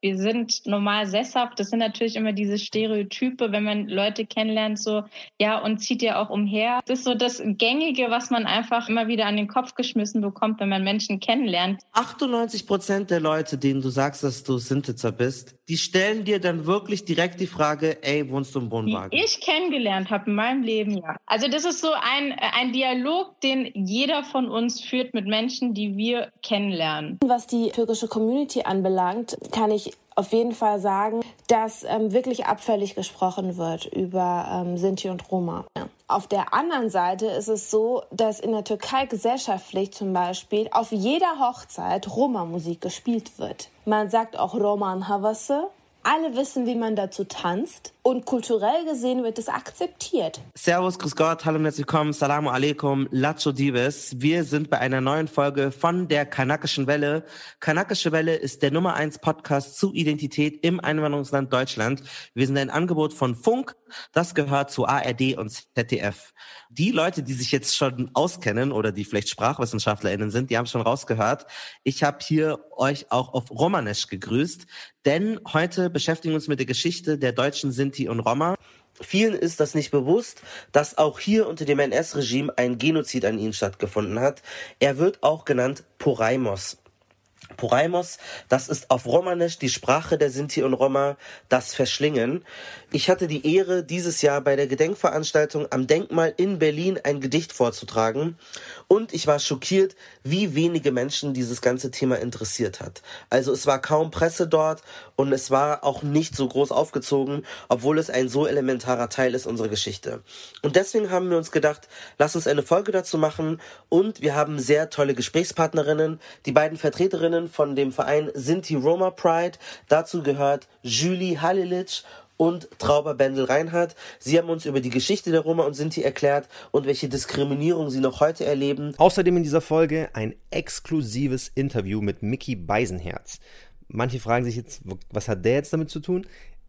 wir sind normal sesshaft. Das sind natürlich immer diese Stereotype, wenn man Leute kennenlernt, so, ja, und zieht ja auch umher. Das ist so das Gängige, was man einfach immer wieder an den Kopf geschmissen bekommt, wenn man Menschen kennenlernt. 98 Prozent der Leute, denen du sagst, dass du Sintitzer bist, die stellen dir dann wirklich direkt die Frage, ey, wohnst du im Wohnwagen? Die ich kennengelernt habe in meinem Leben, ja. Also das ist so ein, ein Dialog, den jeder von uns führt mit Menschen, die wir kennenlernen. Was die türkische Community anbelangt, kann ich auf jeden Fall sagen, dass ähm, wirklich abfällig gesprochen wird über ähm, Sinti und Roma. Auf der anderen Seite ist es so, dass in der Türkei gesellschaftlich zum Beispiel auf jeder Hochzeit Roma-Musik gespielt wird. Man sagt auch Roman Havası alle wissen, wie man dazu tanzt und kulturell gesehen wird es akzeptiert. Servus, Grüß Gott, hallo und herzlich willkommen, Salamu alaikum, Lacho Dives. Wir sind bei einer neuen Folge von der Kanakischen Welle. Kanakische Welle ist der Nummer eins Podcast zu Identität im Einwanderungsland Deutschland. Wir sind ein Angebot von Funk, das gehört zu ARD und ZDF. Die Leute, die sich jetzt schon auskennen oder die vielleicht SprachwissenschaftlerInnen sind, die haben schon rausgehört. Ich habe hier euch auch auf Romanesch gegrüßt, denn heute beschäftigen wir uns mit der Geschichte der deutschen Sinti und Roma. Vielen ist das nicht bewusst, dass auch hier unter dem NS-Regime ein Genozid an ihnen stattgefunden hat. Er wird auch genannt Poraimos. Poraimos, das ist auf Romanisch die Sprache der Sinti und Roma, das Verschlingen. Ich hatte die Ehre, dieses Jahr bei der Gedenkveranstaltung am Denkmal in Berlin ein Gedicht vorzutragen und ich war schockiert, wie wenige Menschen dieses ganze Thema interessiert hat. Also es war kaum Presse dort und es war auch nicht so groß aufgezogen, obwohl es ein so elementarer Teil ist unserer Geschichte. Und deswegen haben wir uns gedacht, lass uns eine Folge dazu machen und wir haben sehr tolle Gesprächspartnerinnen, die beiden Vertreterinnen von dem Verein Sinti Roma Pride. Dazu gehört Julie Halilic und Trauber Bendel Reinhardt. Sie haben uns über die Geschichte der Roma und Sinti erklärt und welche Diskriminierung sie noch heute erleben. Außerdem in dieser Folge ein exklusives Interview mit Mickey Beisenherz. Manche fragen sich jetzt, was hat der jetzt damit zu tun?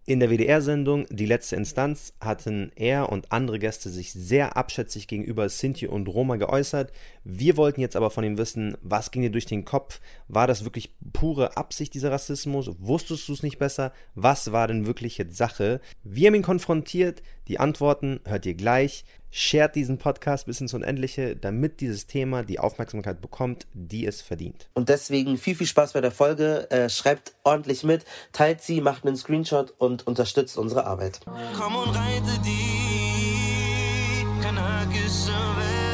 In der WDR-Sendung Die letzte Instanz hatten er und andere Gäste sich sehr abschätzig gegenüber Sinti und Roma geäußert. Wir wollten jetzt aber von ihm wissen, was ging dir durch den Kopf? War das wirklich pure Absicht, dieser Rassismus? Wusstest du es nicht besser? Was war denn wirklich jetzt Sache? Wir haben ihn konfrontiert. Die Antworten hört ihr gleich. Shared diesen Podcast bis ins Unendliche, damit dieses Thema die Aufmerksamkeit bekommt, die es verdient. Und deswegen viel, viel Spaß bei der Folge. Äh, schreibt ordentlich mit, teilt sie, macht einen Screenshot und unterstützt unsere Arbeit. Komm und reite die kanakische Welt.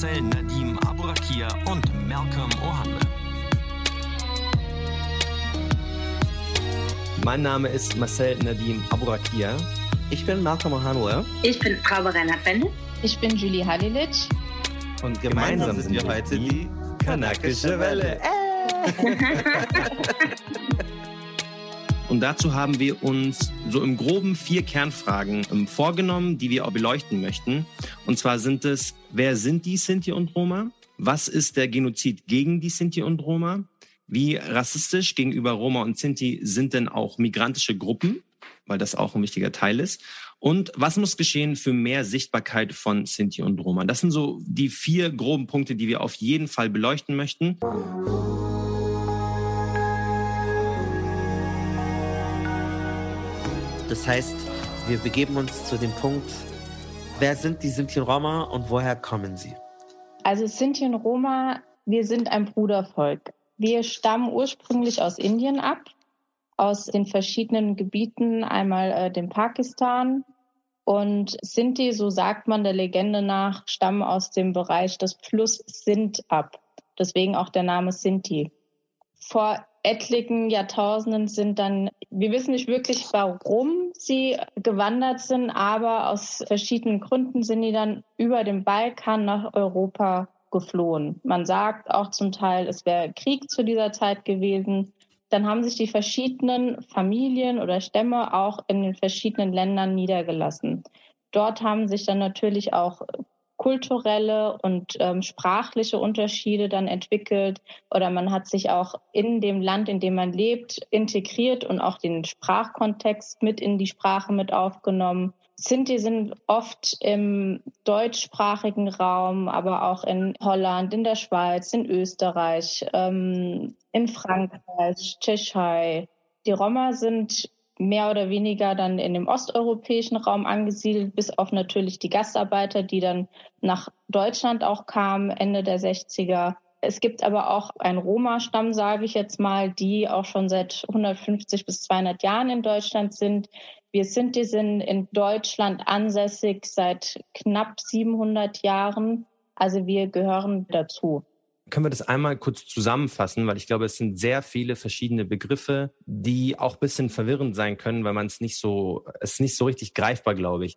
Marcel Nadim Aburakia und Malcolm Ohanwe. Mein Name ist Marcel Nadim Aburakia. Ich bin Malcolm Ohanwe. Ich bin Frau Reinhard Bende. Ich bin Julie Halilic. Und gemeinsam, gemeinsam sind wir heute die Kanakische Welle. Äh. Und dazu haben wir uns so im groben vier Kernfragen ähm, vorgenommen, die wir auch beleuchten möchten. Und zwar sind es, wer sind die Sinti und Roma? Was ist der Genozid gegen die Sinti und Roma? Wie rassistisch gegenüber Roma und Sinti sind denn auch migrantische Gruppen? Weil das auch ein wichtiger Teil ist. Und was muss geschehen für mehr Sichtbarkeit von Sinti und Roma? Das sind so die vier groben Punkte, die wir auf jeden Fall beleuchten möchten. Das heißt, wir begeben uns zu dem Punkt, wer sind die Sinti und Roma und woher kommen sie? Also Sinti und Roma, wir sind ein Brudervolk. Wir stammen ursprünglich aus Indien ab, aus den verschiedenen Gebieten, einmal äh, dem Pakistan. Und Sinti, so sagt man der Legende nach, stammen aus dem Bereich des Plus Sint ab. Deswegen auch der Name Sinti. Vor etlichen Jahrtausenden sind dann, wir wissen nicht wirklich, warum sie gewandert sind, aber aus verschiedenen Gründen sind die dann über den Balkan nach Europa geflohen. Man sagt auch zum Teil, es wäre Krieg zu dieser Zeit gewesen. Dann haben sich die verschiedenen Familien oder Stämme auch in den verschiedenen Ländern niedergelassen. Dort haben sich dann natürlich auch kulturelle und ähm, sprachliche Unterschiede dann entwickelt oder man hat sich auch in dem Land, in dem man lebt, integriert und auch den Sprachkontext mit in die Sprache mit aufgenommen. Sinti sind oft im deutschsprachigen Raum, aber auch in Holland, in der Schweiz, in Österreich, ähm, in Frankreich, Tschechei. Die Roma sind mehr oder weniger dann in dem osteuropäischen Raum angesiedelt, bis auf natürlich die Gastarbeiter, die dann nach Deutschland auch kamen, Ende der 60er. Es gibt aber auch einen Roma-Stamm, sage ich jetzt mal, die auch schon seit 150 bis 200 Jahren in Deutschland sind. Wir sind, die sind in Deutschland ansässig seit knapp 700 Jahren. Also wir gehören dazu können wir das einmal kurz zusammenfassen, weil ich glaube, es sind sehr viele verschiedene Begriffe, die auch bisschen verwirrend sein können, weil man es nicht so, es ist nicht so richtig greifbar, glaube ich.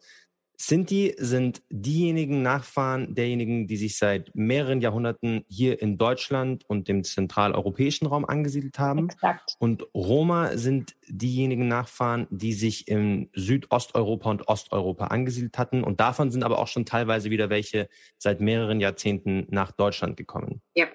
Sinti sind diejenigen Nachfahren derjenigen, die sich seit mehreren Jahrhunderten hier in Deutschland und dem zentraleuropäischen Raum angesiedelt haben. Exakt. Und Roma sind diejenigen Nachfahren, die sich im Südosteuropa und Osteuropa angesiedelt hatten. Und davon sind aber auch schon teilweise wieder welche seit mehreren Jahrzehnten nach Deutschland gekommen. Ja.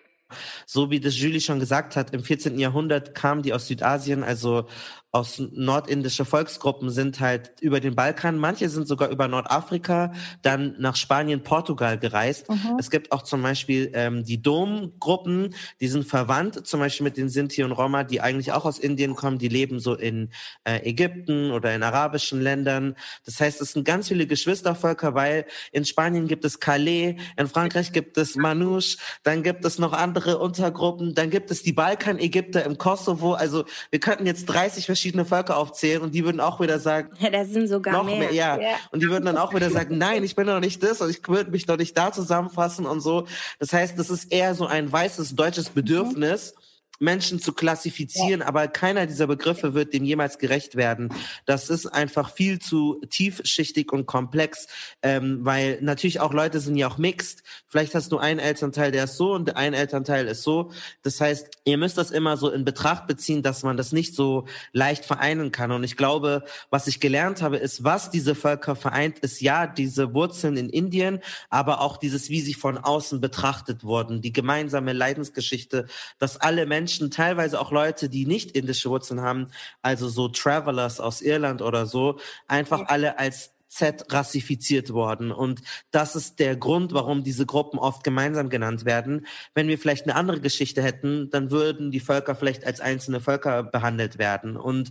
So wie das Julie schon gesagt hat, im 14. Jahrhundert kamen die aus Südasien, also aus nordindische Volksgruppen sind halt über den Balkan, manche sind sogar über Nordafrika, dann nach Spanien, Portugal gereist. Mhm. Es gibt auch zum Beispiel ähm, die Domgruppen, die sind verwandt, zum Beispiel mit den Sinti und Roma, die eigentlich auch aus Indien kommen, die leben so in äh, Ägypten oder in arabischen Ländern. Das heißt, es sind ganz viele Geschwistervölker, weil in Spanien gibt es Calais, in Frankreich gibt es Manouche, dann gibt es noch andere Untergruppen, dann gibt es die Balkan-Ägypter im Kosovo. Also wir könnten jetzt 30 verschiedene Völker aufzählen und die würden auch wieder sagen, ja, das sind sogar noch mehr. mehr ja. ja. Und die würden dann auch wieder sagen, nein, ich bin doch nicht das und ich würde mich doch nicht da zusammenfassen und so. Das heißt, das ist eher so ein weißes deutsches Bedürfnis. Mhm Menschen zu klassifizieren, ja. aber keiner dieser Begriffe wird dem jemals gerecht werden. Das ist einfach viel zu tiefschichtig und komplex, ähm, weil natürlich auch Leute sind ja auch mixed. Vielleicht hast du einen Elternteil, der ist so und ein Elternteil ist so. Das heißt, ihr müsst das immer so in Betracht beziehen, dass man das nicht so leicht vereinen kann. Und ich glaube, was ich gelernt habe, ist, was diese Völker vereint, ist ja diese Wurzeln in Indien, aber auch dieses, wie sie von außen betrachtet wurden, die gemeinsame Leidensgeschichte, dass alle Menschen Menschen, teilweise auch Leute, die nicht indische Wurzeln haben, also so Travelers aus Irland oder so, einfach alle als Z rassifiziert worden. Und das ist der Grund, warum diese Gruppen oft gemeinsam genannt werden. Wenn wir vielleicht eine andere Geschichte hätten, dann würden die Völker vielleicht als einzelne Völker behandelt werden. Und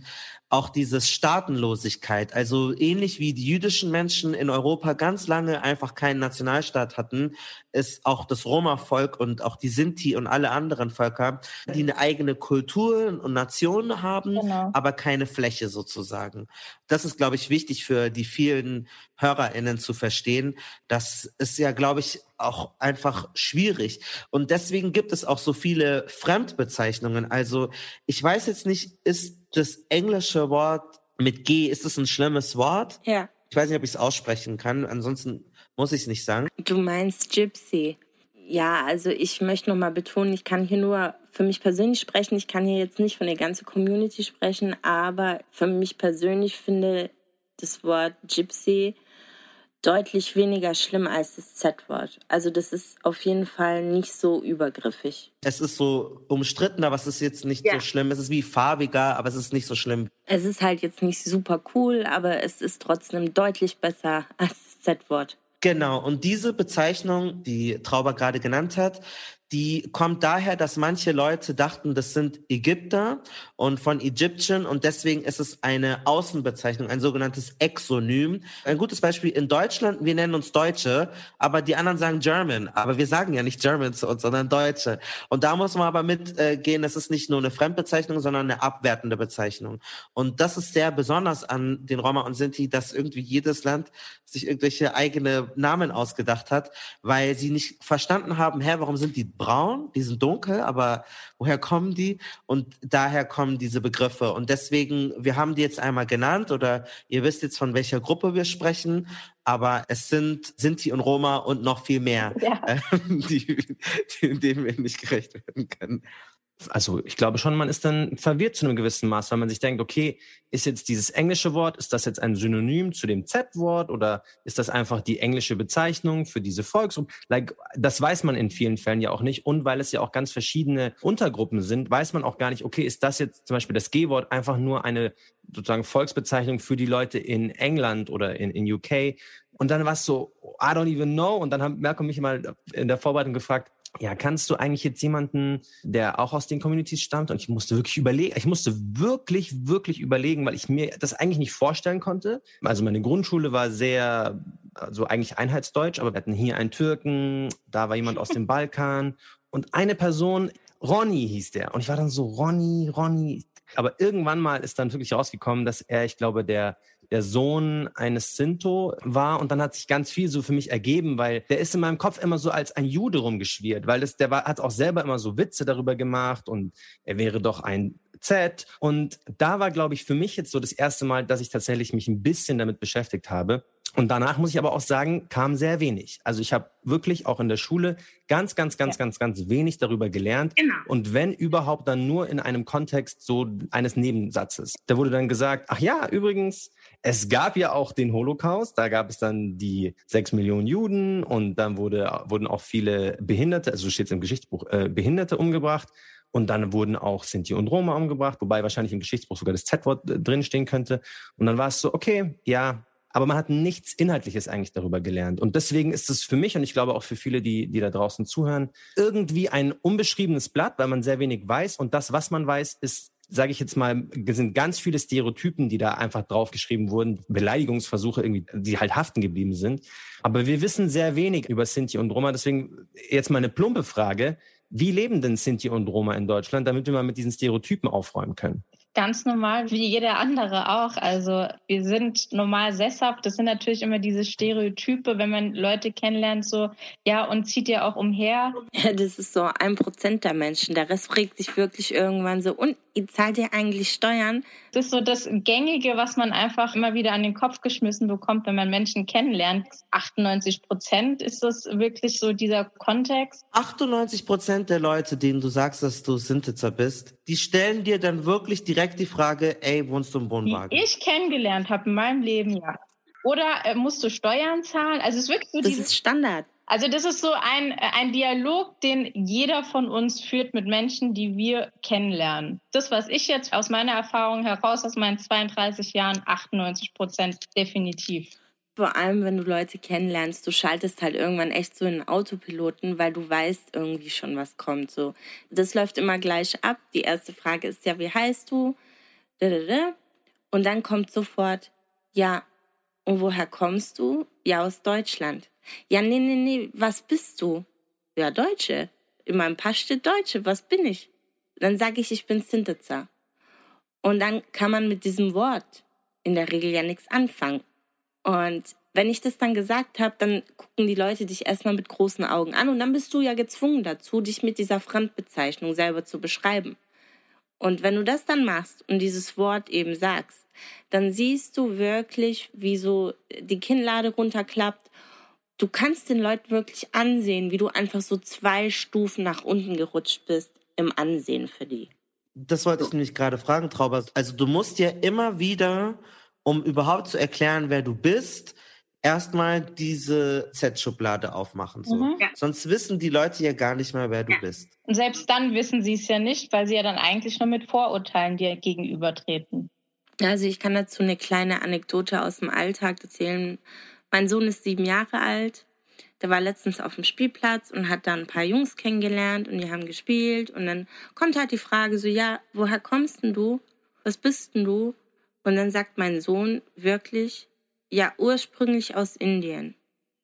auch dieses Staatenlosigkeit, also ähnlich wie die jüdischen Menschen in Europa ganz lange einfach keinen Nationalstaat hatten, ist auch das Roma-Volk und auch die Sinti und alle anderen Völker, die eine eigene Kultur und Nation haben, genau. aber keine Fläche sozusagen. Das ist, glaube ich, wichtig für die vielen HörerInnen zu verstehen. Das ist ja, glaube ich, auch einfach schwierig. Und deswegen gibt es auch so viele Fremdbezeichnungen. Also ich weiß jetzt nicht, ist das englische Wort mit G, ist das ein schlimmes Wort? Ja. Ich weiß nicht, ob ich es aussprechen kann. Ansonsten muss ich es nicht sagen. Du meinst Gypsy. Ja, also ich möchte nochmal betonen, ich kann hier nur für mich persönlich sprechen. Ich kann hier jetzt nicht von der ganzen Community sprechen, aber für mich persönlich finde das Wort Gypsy deutlich weniger schlimm als das Z-Wort. Also das ist auf jeden Fall nicht so übergriffig. Es ist so umstritten, aber es ist jetzt nicht ja. so schlimm. Es ist wie farbiger, aber es ist nicht so schlimm. Es ist halt jetzt nicht super cool, aber es ist trotzdem deutlich besser als das Z-Wort. Genau, und diese Bezeichnung, die Trauber gerade genannt hat, die kommt daher, dass manche Leute dachten, das sind Ägypter und von Egyptian und deswegen ist es eine Außenbezeichnung, ein sogenanntes Exonym. Ein gutes Beispiel in Deutschland, wir nennen uns Deutsche, aber die anderen sagen German, aber wir sagen ja nicht German zu uns, sondern Deutsche. Und da muss man aber mitgehen, das ist nicht nur eine Fremdbezeichnung, sondern eine abwertende Bezeichnung. Und das ist sehr besonders an den Roma und Sinti, dass irgendwie jedes Land sich irgendwelche eigene Namen ausgedacht hat, weil sie nicht verstanden haben, hä, warum sind die braun, die sind dunkel, aber woher kommen die? Und daher kommen diese Begriffe. Und deswegen, wir haben die jetzt einmal genannt oder ihr wisst jetzt, von welcher Gruppe wir sprechen, aber es sind Sinti und Roma und noch viel mehr, ja. äh, die, die, denen wir nicht gerecht werden können. Also ich glaube schon, man ist dann verwirrt zu einem gewissen Maß, weil man sich denkt, okay, ist jetzt dieses englische Wort, ist das jetzt ein Synonym zu dem Z-Wort oder ist das einfach die englische Bezeichnung für diese Volksgruppe? Like, das weiß man in vielen Fällen ja auch nicht. Und weil es ja auch ganz verschiedene Untergruppen sind, weiß man auch gar nicht, okay, ist das jetzt zum Beispiel das G-Wort einfach nur eine sozusagen Volksbezeichnung für die Leute in England oder in, in UK? Und dann war es so, I don't even know. Und dann haben Merkel mich mal in der Vorbereitung gefragt, ja, kannst du eigentlich jetzt jemanden, der auch aus den Communities stammt? Und ich musste wirklich überlegen, ich musste wirklich, wirklich überlegen, weil ich mir das eigentlich nicht vorstellen konnte. Also meine Grundschule war sehr, also eigentlich einheitsdeutsch, aber wir hatten hier einen Türken, da war jemand aus dem Balkan und eine Person, Ronny hieß der. Und ich war dann so, Ronny, Ronny. Aber irgendwann mal ist dann wirklich rausgekommen, dass er, ich glaube, der der Sohn eines Sinto war und dann hat sich ganz viel so für mich ergeben, weil der ist in meinem Kopf immer so als ein Jude rumgeschwirrt, weil das, der war, hat auch selber immer so Witze darüber gemacht und er wäre doch ein Z. Und da war, glaube ich, für mich jetzt so das erste Mal, dass ich tatsächlich mich ein bisschen damit beschäftigt habe. Und danach muss ich aber auch sagen, kam sehr wenig. Also ich habe wirklich auch in der Schule ganz, ganz, ganz, ja. ganz, ganz wenig darüber gelernt. Genau. Und wenn überhaupt, dann nur in einem Kontext so eines Nebensatzes. Da wurde dann gesagt, ach ja, übrigens, es gab ja auch den Holocaust. Da gab es dann die sechs Millionen Juden und dann wurde, wurden auch viele Behinderte, also steht es im Geschichtsbuch, äh, Behinderte umgebracht. Und dann wurden auch Sinti und Roma umgebracht, wobei wahrscheinlich im Geschichtsbuch sogar das Z-Wort äh, drinstehen könnte. Und dann war es so, okay, ja, aber man hat nichts Inhaltliches eigentlich darüber gelernt. Und deswegen ist es für mich und ich glaube auch für viele, die, die da draußen zuhören, irgendwie ein unbeschriebenes Blatt, weil man sehr wenig weiß. Und das, was man weiß, ist sage ich jetzt mal, sind ganz viele Stereotypen, die da einfach draufgeschrieben wurden, Beleidigungsversuche irgendwie, die halt haften geblieben sind. Aber wir wissen sehr wenig über Sinti und Roma. Deswegen jetzt mal eine plumpe Frage. Wie leben denn Sinti und Roma in Deutschland, damit wir mal mit diesen Stereotypen aufräumen können? Ganz normal wie jeder andere auch. Also wir sind normal sesshaft. Das sind natürlich immer diese Stereotype, wenn man Leute kennenlernt, so, ja, und zieht ja auch umher. Ja, das ist so ein Prozent der Menschen. Der Rest fragt sich wirklich irgendwann so, und ihr zahlt ihr eigentlich Steuern? Das ist so das Gängige, was man einfach immer wieder an den Kopf geschmissen bekommt, wenn man Menschen kennenlernt. 98 Prozent ist das wirklich so dieser Kontext. 98 Prozent der Leute, denen du sagst, dass du Sintitzer bist, die stellen dir dann wirklich direkt die Frage, ey, wohnst du im Wohnwagen? Die ich kennengelernt habe in meinem Leben, ja. Oder äh, musst du Steuern zahlen? Also es ist wirklich so Das ist Standard. Also das ist so ein, ein Dialog, den jeder von uns führt mit Menschen, die wir kennenlernen. Das, was ich jetzt aus meiner Erfahrung heraus, aus meinen 32 Jahren, 98 Prozent definitiv. Vor allem, wenn du Leute kennenlernst, du schaltest halt irgendwann echt so in Autopiloten, weil du weißt irgendwie schon, was kommt. So, das läuft immer gleich ab. Die erste Frage ist ja, wie heißt du? Und dann kommt sofort, ja, und woher kommst du? Ja, aus Deutschland. Ja, nee, nee, nee, was bist du? Ja, Deutsche. In meinem Pass steht Deutsche, was bin ich? Dann sage ich, ich bin Sintetzer. Und dann kann man mit diesem Wort in der Regel ja nichts anfangen. Und wenn ich das dann gesagt habe, dann gucken die Leute dich erstmal mit großen Augen an und dann bist du ja gezwungen dazu, dich mit dieser Fremdbezeichnung selber zu beschreiben. Und wenn du das dann machst und dieses Wort eben sagst, dann siehst du wirklich, wie so die Kinnlade runterklappt du kannst den Leuten wirklich ansehen, wie du einfach so zwei Stufen nach unten gerutscht bist im Ansehen für die. Das wollte ich nämlich gerade fragen, Trauber. Also du musst ja immer wieder, um überhaupt zu erklären, wer du bist, erstmal diese Z-Schublade aufmachen. So. Mhm. Ja. Sonst wissen die Leute ja gar nicht mehr, wer du bist. Und selbst dann wissen sie es ja nicht, weil sie ja dann eigentlich nur mit Vorurteilen dir gegenübertreten. Also ich kann dazu eine kleine Anekdote aus dem Alltag erzählen. Mein Sohn ist sieben Jahre alt. Der war letztens auf dem Spielplatz und hat da ein paar Jungs kennengelernt und die haben gespielt. Und dann kommt halt die Frage so, ja, woher kommst denn du? Was bist denn du? Und dann sagt mein Sohn wirklich, ja, ursprünglich aus Indien.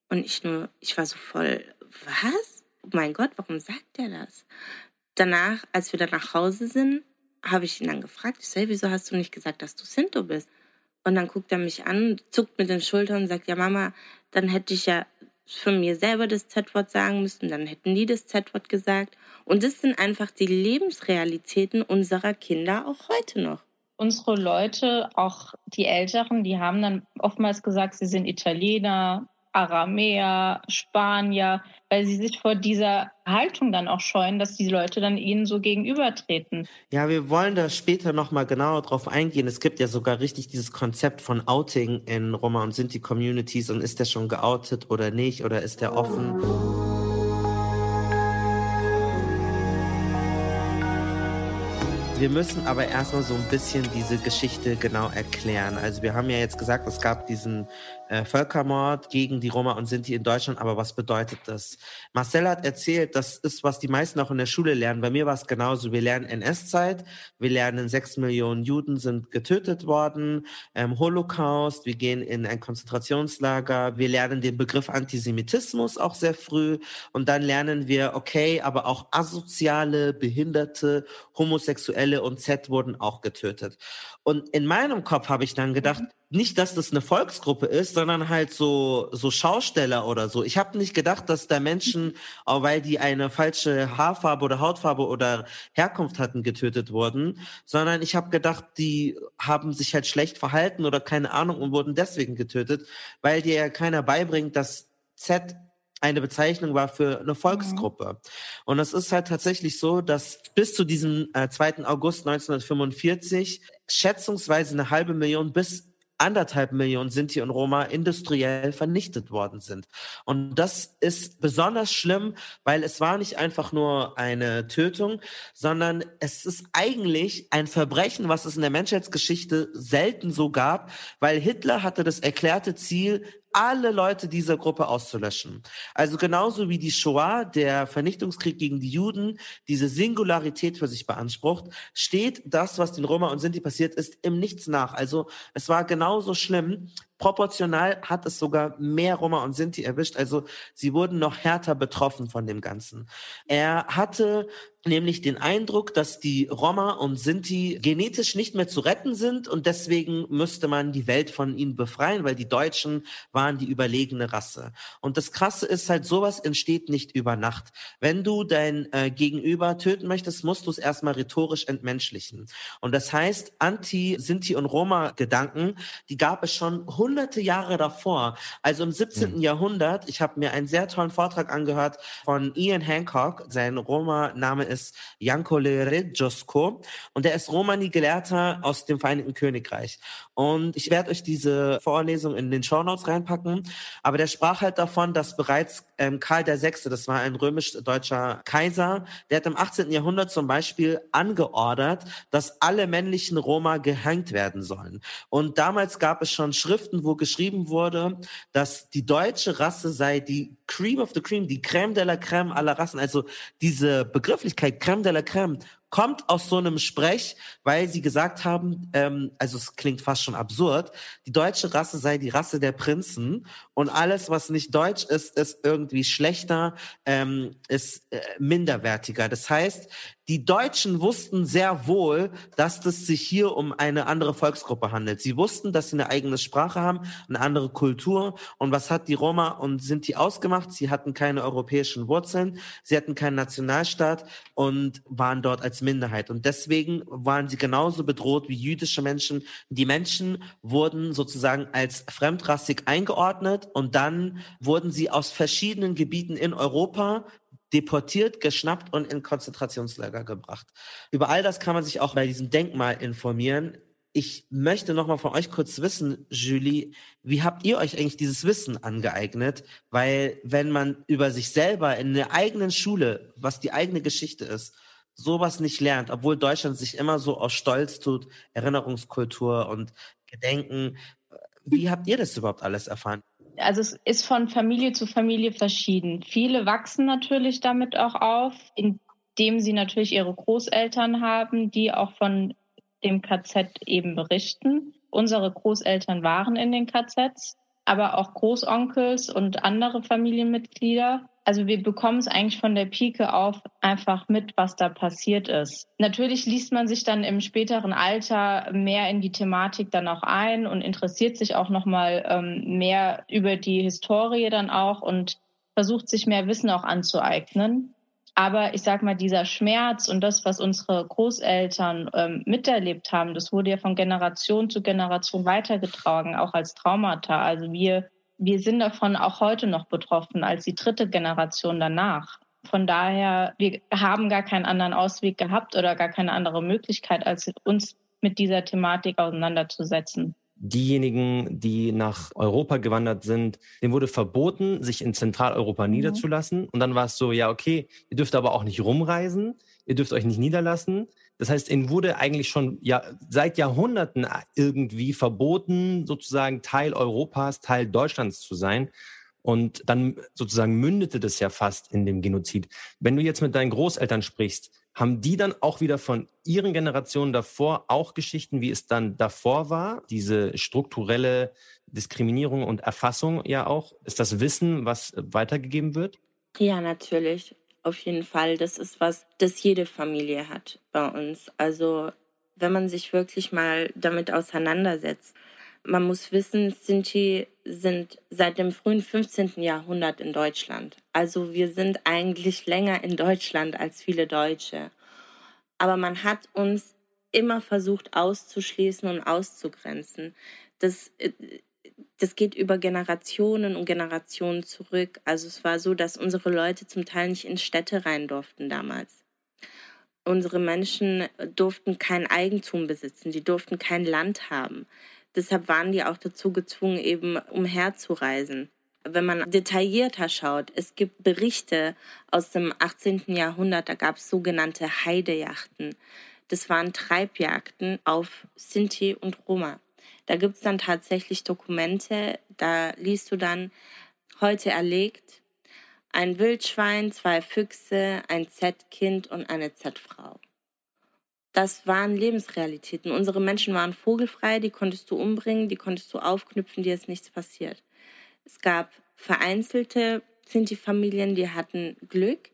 Und ich nur, ich war so voll, was? Oh mein Gott, warum sagt er das? Danach, als wir dann nach Hause sind, habe ich ihn dann gefragt, ich so, hey, wieso hast du nicht gesagt, dass du Sinto bist? Und dann guckt er mich an, zuckt mit den Schultern und sagt, ja Mama, dann hätte ich ja von mir selber das Z-Wort sagen müssen, dann hätten die das Z-Wort gesagt. Und das sind einfach die Lebensrealitäten unserer Kinder auch heute noch. Unsere Leute, auch die Älteren, die haben dann oftmals gesagt, sie sind Italiener, Aramäer, Spanier, weil sie sich vor dieser Haltung dann auch scheuen, dass die Leute dann ihnen so gegenübertreten. Ja, wir wollen da später nochmal genauer drauf eingehen. Es gibt ja sogar richtig dieses Konzept von Outing in Roma und Sinti Communities und ist der schon geoutet oder nicht oder ist der offen? Wir müssen aber erstmal so ein bisschen diese Geschichte genau erklären. Also wir haben ja jetzt gesagt, es gab diesen äh, Völkermord gegen die Roma und Sinti in Deutschland, aber was bedeutet das? Marcel hat erzählt, das ist, was die meisten auch in der Schule lernen. Bei mir war es genauso. Wir lernen NS-Zeit, wir lernen, sechs Millionen Juden sind getötet worden, ähm, Holocaust, wir gehen in ein Konzentrationslager, wir lernen den Begriff Antisemitismus auch sehr früh und dann lernen wir, okay, aber auch asoziale, behinderte, homosexuelle und Z wurden auch getötet. Und in meinem Kopf habe ich dann gedacht, mhm. Nicht, dass das eine Volksgruppe ist, sondern halt so, so Schausteller oder so. Ich habe nicht gedacht, dass da Menschen, auch weil die eine falsche Haarfarbe oder Hautfarbe oder Herkunft hatten, getötet wurden, sondern ich habe gedacht, die haben sich halt schlecht verhalten oder keine Ahnung und wurden deswegen getötet, weil dir ja keiner beibringt, dass Z eine Bezeichnung war für eine Volksgruppe. Mhm. Und es ist halt tatsächlich so, dass bis zu diesem äh, 2. August 1945 schätzungsweise eine halbe Million bis anderthalb Millionen Sinti und Roma industriell vernichtet worden sind. Und das ist besonders schlimm, weil es war nicht einfach nur eine Tötung, sondern es ist eigentlich ein Verbrechen, was es in der Menschheitsgeschichte selten so gab, weil Hitler hatte das erklärte Ziel, alle Leute dieser Gruppe auszulöschen. Also genauso wie die Shoah, der Vernichtungskrieg gegen die Juden, diese Singularität für sich beansprucht, steht das, was den Roma und Sinti passiert ist, im Nichts nach. Also es war genauso schlimm. Proportional hat es sogar mehr Roma und Sinti erwischt. Also sie wurden noch härter betroffen von dem Ganzen. Er hatte nämlich den Eindruck, dass die Roma und Sinti genetisch nicht mehr zu retten sind und deswegen müsste man die Welt von ihnen befreien, weil die Deutschen waren die überlegene Rasse. Und das Krasse ist halt, sowas entsteht nicht über Nacht. Wenn du dein äh, Gegenüber töten möchtest, musst du es erstmal rhetorisch entmenschlichen. Und das heißt, Anti-Sinti- und Roma-Gedanken, die gab es schon hunderte Jahre davor. Also im 17. Mhm. Jahrhundert, ich habe mir einen sehr tollen Vortrag angehört von Ian Hancock, sein Roma-Name ist Jankole Redjosko und er ist Romani-Gelehrter aus dem Vereinigten Königreich. Und ich werde euch diese Vorlesung in den Shownotes reinpacken. Aber der sprach halt davon, dass bereits ähm, Karl VI., das war ein römisch-deutscher Kaiser, der hat im 18. Jahrhundert zum Beispiel angeordert, dass alle männlichen Roma gehängt werden sollen. Und damals gab es schon Schriften, wo geschrieben wurde, dass die deutsche Rasse sei die Cream of the Cream, die Crème de la Crème aller Rassen. Also diese Begrifflichkeit Crème de la Crème kommt aus so einem Sprech, weil sie gesagt haben, ähm, also es klingt fast schon absurd, die deutsche Rasse sei die Rasse der Prinzen und alles, was nicht deutsch ist, ist irgendwie schlechter, ähm, ist äh, minderwertiger. Das heißt, die Deutschen wussten sehr wohl, dass es sich hier um eine andere Volksgruppe handelt. Sie wussten, dass sie eine eigene Sprache haben, eine andere Kultur. Und was hat die Roma und sind die ausgemacht? Sie hatten keine europäischen Wurzeln, sie hatten keinen Nationalstaat und waren dort als Minderheit. Und deswegen waren sie genauso bedroht wie jüdische Menschen. Die Menschen wurden sozusagen als fremdrassig eingeordnet und dann wurden sie aus verschiedenen Gebieten in Europa deportiert, geschnappt und in Konzentrationslager gebracht. Über all das kann man sich auch bei diesem Denkmal informieren. Ich möchte noch mal von euch kurz wissen, Julie, wie habt ihr euch eigentlich dieses Wissen angeeignet? Weil wenn man über sich selber in der eigenen Schule, was die eigene Geschichte ist, sowas nicht lernt, obwohl Deutschland sich immer so aus Stolz tut, Erinnerungskultur und Gedenken. Wie habt ihr das überhaupt alles erfahren? Also es ist von Familie zu Familie verschieden. Viele wachsen natürlich damit auch auf, indem sie natürlich ihre Großeltern haben, die auch von dem KZ eben berichten. Unsere Großeltern waren in den KZs, aber auch Großonkels und andere Familienmitglieder also wir bekommen es eigentlich von der Pike auf einfach mit, was da passiert ist. Natürlich liest man sich dann im späteren Alter mehr in die Thematik dann auch ein und interessiert sich auch nochmal ähm, mehr über die Historie dann auch und versucht sich mehr Wissen auch anzueignen. Aber ich sag mal, dieser Schmerz und das, was unsere Großeltern ähm, miterlebt haben, das wurde ja von Generation zu Generation weitergetragen, auch als Traumata. Also wir wir sind davon auch heute noch betroffen als die dritte Generation danach. Von daher, wir haben gar keinen anderen Ausweg gehabt oder gar keine andere Möglichkeit, als uns mit dieser Thematik auseinanderzusetzen diejenigen, die nach Europa gewandert sind, denen wurde verboten, sich in Zentraleuropa mhm. niederzulassen. Und dann war es so, ja, okay, ihr dürft aber auch nicht rumreisen, ihr dürft euch nicht niederlassen. Das heißt, ihnen wurde eigentlich schon ja, seit Jahrhunderten irgendwie verboten, sozusagen Teil Europas, Teil Deutschlands zu sein. Und dann sozusagen mündete das ja fast in dem Genozid. Wenn du jetzt mit deinen Großeltern sprichst, haben die dann auch wieder von ihren Generationen davor auch Geschichten, wie es dann davor war? Diese strukturelle Diskriminierung und Erfassung ja auch? Ist das Wissen, was weitergegeben wird? Ja, natürlich. Auf jeden Fall. Das ist was, das jede Familie hat bei uns. Also, wenn man sich wirklich mal damit auseinandersetzt. Man muss wissen, Sinti sind seit dem frühen 15. Jahrhundert in Deutschland. Also wir sind eigentlich länger in Deutschland als viele Deutsche. Aber man hat uns immer versucht auszuschließen und auszugrenzen. Das, äh, das geht über Generationen und Generationen zurück. Also es war so, dass unsere Leute zum Teil nicht in Städte rein durften damals. Unsere Menschen durften kein Eigentum besitzen, die durften kein Land haben. Deshalb waren die auch dazu gezwungen, eben umherzureisen. Wenn man detaillierter schaut, es gibt Berichte aus dem 18. Jahrhundert, da gab es sogenannte Heidejachten. Das waren Treibjagden auf Sinti und Roma. Da gibt es dann tatsächlich Dokumente, da liest du dann heute erlegt ein Wildschwein, zwei Füchse, ein Z-Kind und eine Z-Frau das waren Lebensrealitäten. Unsere Menschen waren vogelfrei, die konntest du umbringen, die konntest du aufknüpfen, dir ist nichts passiert. Es gab vereinzelte Sinti-Familien, die hatten Glück,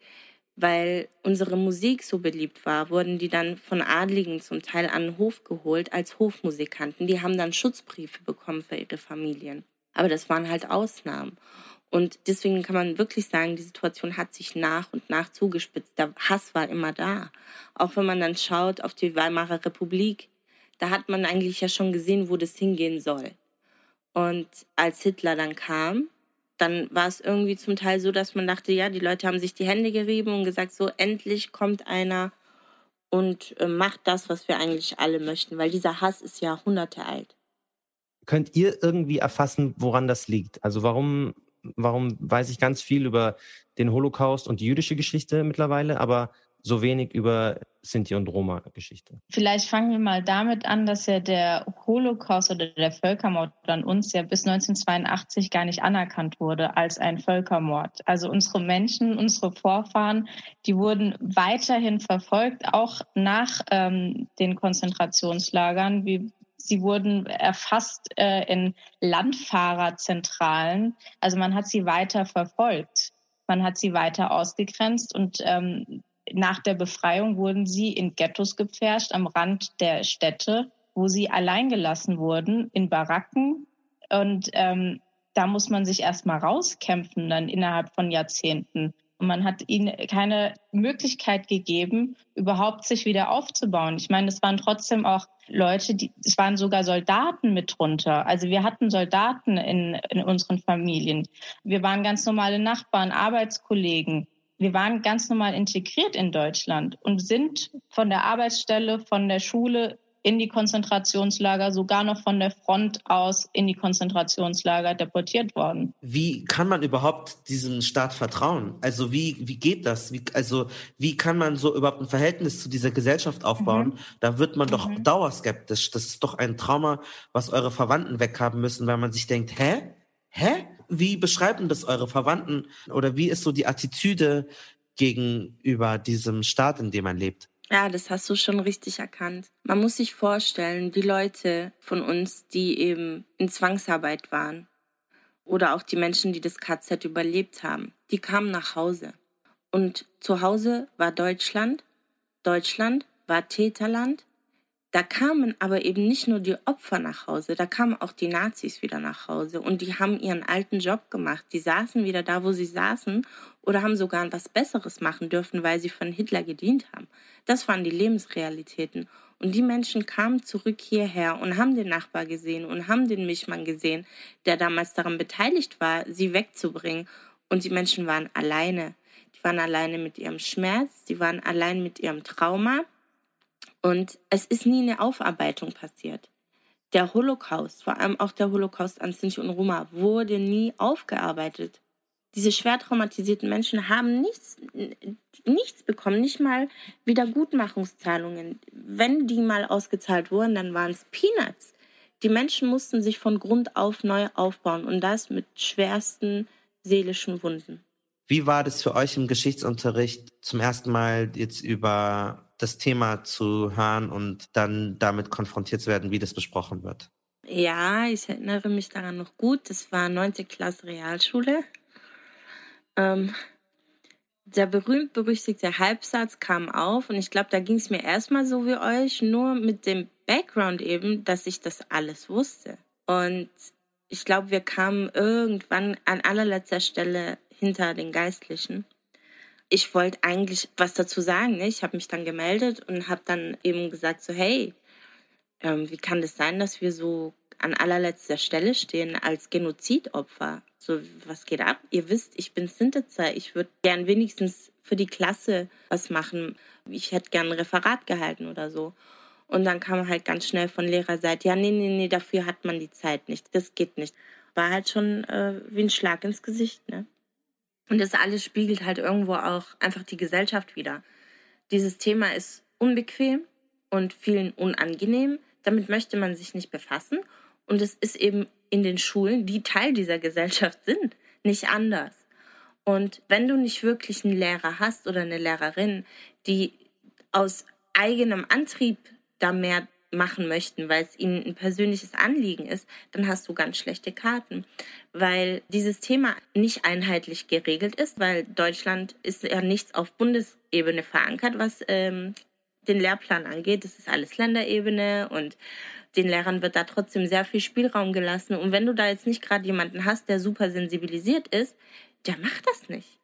weil unsere Musik so beliebt war, wurden die dann von Adligen zum Teil an den Hof geholt als Hofmusikanten. Die haben dann Schutzbriefe bekommen für ihre Familien. Aber das waren halt Ausnahmen. Und deswegen kann man wirklich sagen, die Situation hat sich nach und nach zugespitzt. Der Hass war immer da. Auch wenn man dann schaut auf die Weimarer Republik, da hat man eigentlich ja schon gesehen, wo das hingehen soll. Und als Hitler dann kam, dann war es irgendwie zum Teil so, dass man dachte, ja, die Leute haben sich die Hände gerieben und gesagt, so endlich kommt einer und äh, macht das, was wir eigentlich alle möchten, weil dieser Hass ist Jahrhunderte alt. Könnt ihr irgendwie erfassen, woran das liegt? Also warum warum weiß ich ganz viel über den Holocaust und die jüdische Geschichte mittlerweile, aber so wenig über Sinti und Roma-Geschichte? Vielleicht fangen wir mal damit an, dass ja der Holocaust oder der Völkermord an uns ja bis 1982 gar nicht anerkannt wurde als ein Völkermord. Also unsere Menschen, unsere Vorfahren, die wurden weiterhin verfolgt, auch nach ähm, den Konzentrationslagern, wie Sie wurden erfasst äh, in Landfahrerzentralen. Also man hat sie weiter verfolgt. Man hat sie weiter ausgegrenzt und ähm, nach der Befreiung wurden sie in Ghettos gepfercht am Rand der Städte, wo sie alleingelassen wurden in Baracken. Und ähm, da muss man sich erst mal rauskämpfen dann innerhalb von Jahrzehnten. Und man hat ihnen keine Möglichkeit gegeben, überhaupt sich wieder aufzubauen. Ich meine, es waren trotzdem auch Leute, die, es waren sogar Soldaten mit drunter. Also wir hatten Soldaten in, in unseren Familien. Wir waren ganz normale Nachbarn, Arbeitskollegen. Wir waren ganz normal integriert in Deutschland und sind von der Arbeitsstelle, von der Schule in die Konzentrationslager, sogar noch von der Front aus in die Konzentrationslager deportiert worden. Wie kann man überhaupt diesem Staat vertrauen? Also wie, wie geht das? Wie, also wie kann man so überhaupt ein Verhältnis zu dieser Gesellschaft aufbauen? Mhm. Da wird man doch mhm. dauerskeptisch. Das ist doch ein Trauma, was eure Verwandten weghaben müssen, weil man sich denkt, hä? Hä? Wie beschreiben das eure Verwandten? Oder wie ist so die Attitüde gegenüber diesem Staat, in dem man lebt? Ja, das hast du schon richtig erkannt. Man muss sich vorstellen, die Leute von uns, die eben in Zwangsarbeit waren oder auch die Menschen, die das KZ überlebt haben, die kamen nach Hause. Und zu Hause war Deutschland, Deutschland war Täterland. Da kamen aber eben nicht nur die Opfer nach Hause, da kamen auch die Nazis wieder nach Hause und die haben ihren alten Job gemacht. Die saßen wieder da, wo sie saßen oder haben sogar was Besseres machen dürfen, weil sie von Hitler gedient haben. Das waren die Lebensrealitäten. Und die Menschen kamen zurück hierher und haben den Nachbar gesehen und haben den Mischmann gesehen, der damals daran beteiligt war, sie wegzubringen. Und die Menschen waren alleine. Die waren alleine mit ihrem Schmerz, die waren allein mit ihrem Trauma. Und es ist nie eine Aufarbeitung passiert. Der Holocaust, vor allem auch der Holocaust an Sinti und Roma, wurde nie aufgearbeitet. Diese schwer traumatisierten Menschen haben nichts, nichts bekommen, nicht mal Wiedergutmachungszahlungen. Wenn die mal ausgezahlt wurden, dann waren es Peanuts. Die Menschen mussten sich von Grund auf neu aufbauen und das mit schwersten seelischen Wunden. Wie war das für euch im Geschichtsunterricht zum ersten Mal jetzt über das Thema zu hören und dann damit konfrontiert zu werden, wie das besprochen wird? Ja, ich erinnere mich daran noch gut. Das war 9. Klasse Realschule. Ähm, der berühmt-berüchtigte Halbsatz kam auf und ich glaube, da ging es mir erstmal so wie euch, nur mit dem Background eben, dass ich das alles wusste. Und ich glaube, wir kamen irgendwann an allerletzter Stelle hinter den Geistlichen. Ich wollte eigentlich was dazu sagen. Ne? Ich habe mich dann gemeldet und habe dann eben gesagt, so hey, ähm, wie kann das sein, dass wir so an allerletzter Stelle stehen als Genozidopfer? So, was geht ab? Ihr wisst, ich bin Sintetzer. Ich würde gern wenigstens für die Klasse was machen. Ich hätte gern ein Referat gehalten oder so. Und dann kam halt ganz schnell von Lehrerseite, ja, nee, nee, nee, dafür hat man die Zeit nicht. Das geht nicht. War halt schon äh, wie ein Schlag ins Gesicht, ne? Und das alles spiegelt halt irgendwo auch einfach die Gesellschaft wieder. Dieses Thema ist unbequem und vielen unangenehm. Damit möchte man sich nicht befassen. Und es ist eben in den Schulen, die Teil dieser Gesellschaft sind, nicht anders. Und wenn du nicht wirklich einen Lehrer hast oder eine Lehrerin, die aus eigenem Antrieb da mehr machen möchten, weil es ihnen ein persönliches Anliegen ist, dann hast du ganz schlechte Karten, weil dieses Thema nicht einheitlich geregelt ist, weil Deutschland ist ja nichts auf Bundesebene verankert, was ähm, den Lehrplan angeht. Das ist alles Länderebene und den Lehrern wird da trotzdem sehr viel Spielraum gelassen. Und wenn du da jetzt nicht gerade jemanden hast, der super sensibilisiert ist, der macht das nicht.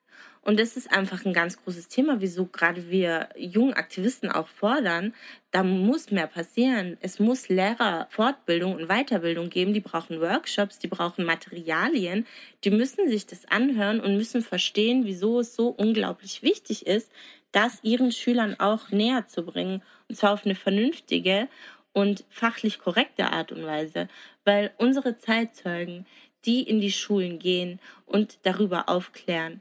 Und das ist einfach ein ganz großes Thema, wieso gerade wir jungen Aktivisten auch fordern, da muss mehr passieren. Es muss Lehrerfortbildung und Weiterbildung geben, die brauchen Workshops, die brauchen Materialien, die müssen sich das anhören und müssen verstehen, wieso es so unglaublich wichtig ist, das ihren Schülern auch näher zu bringen. Und zwar auf eine vernünftige und fachlich korrekte Art und Weise, weil unsere Zeitzeugen, die in die Schulen gehen und darüber aufklären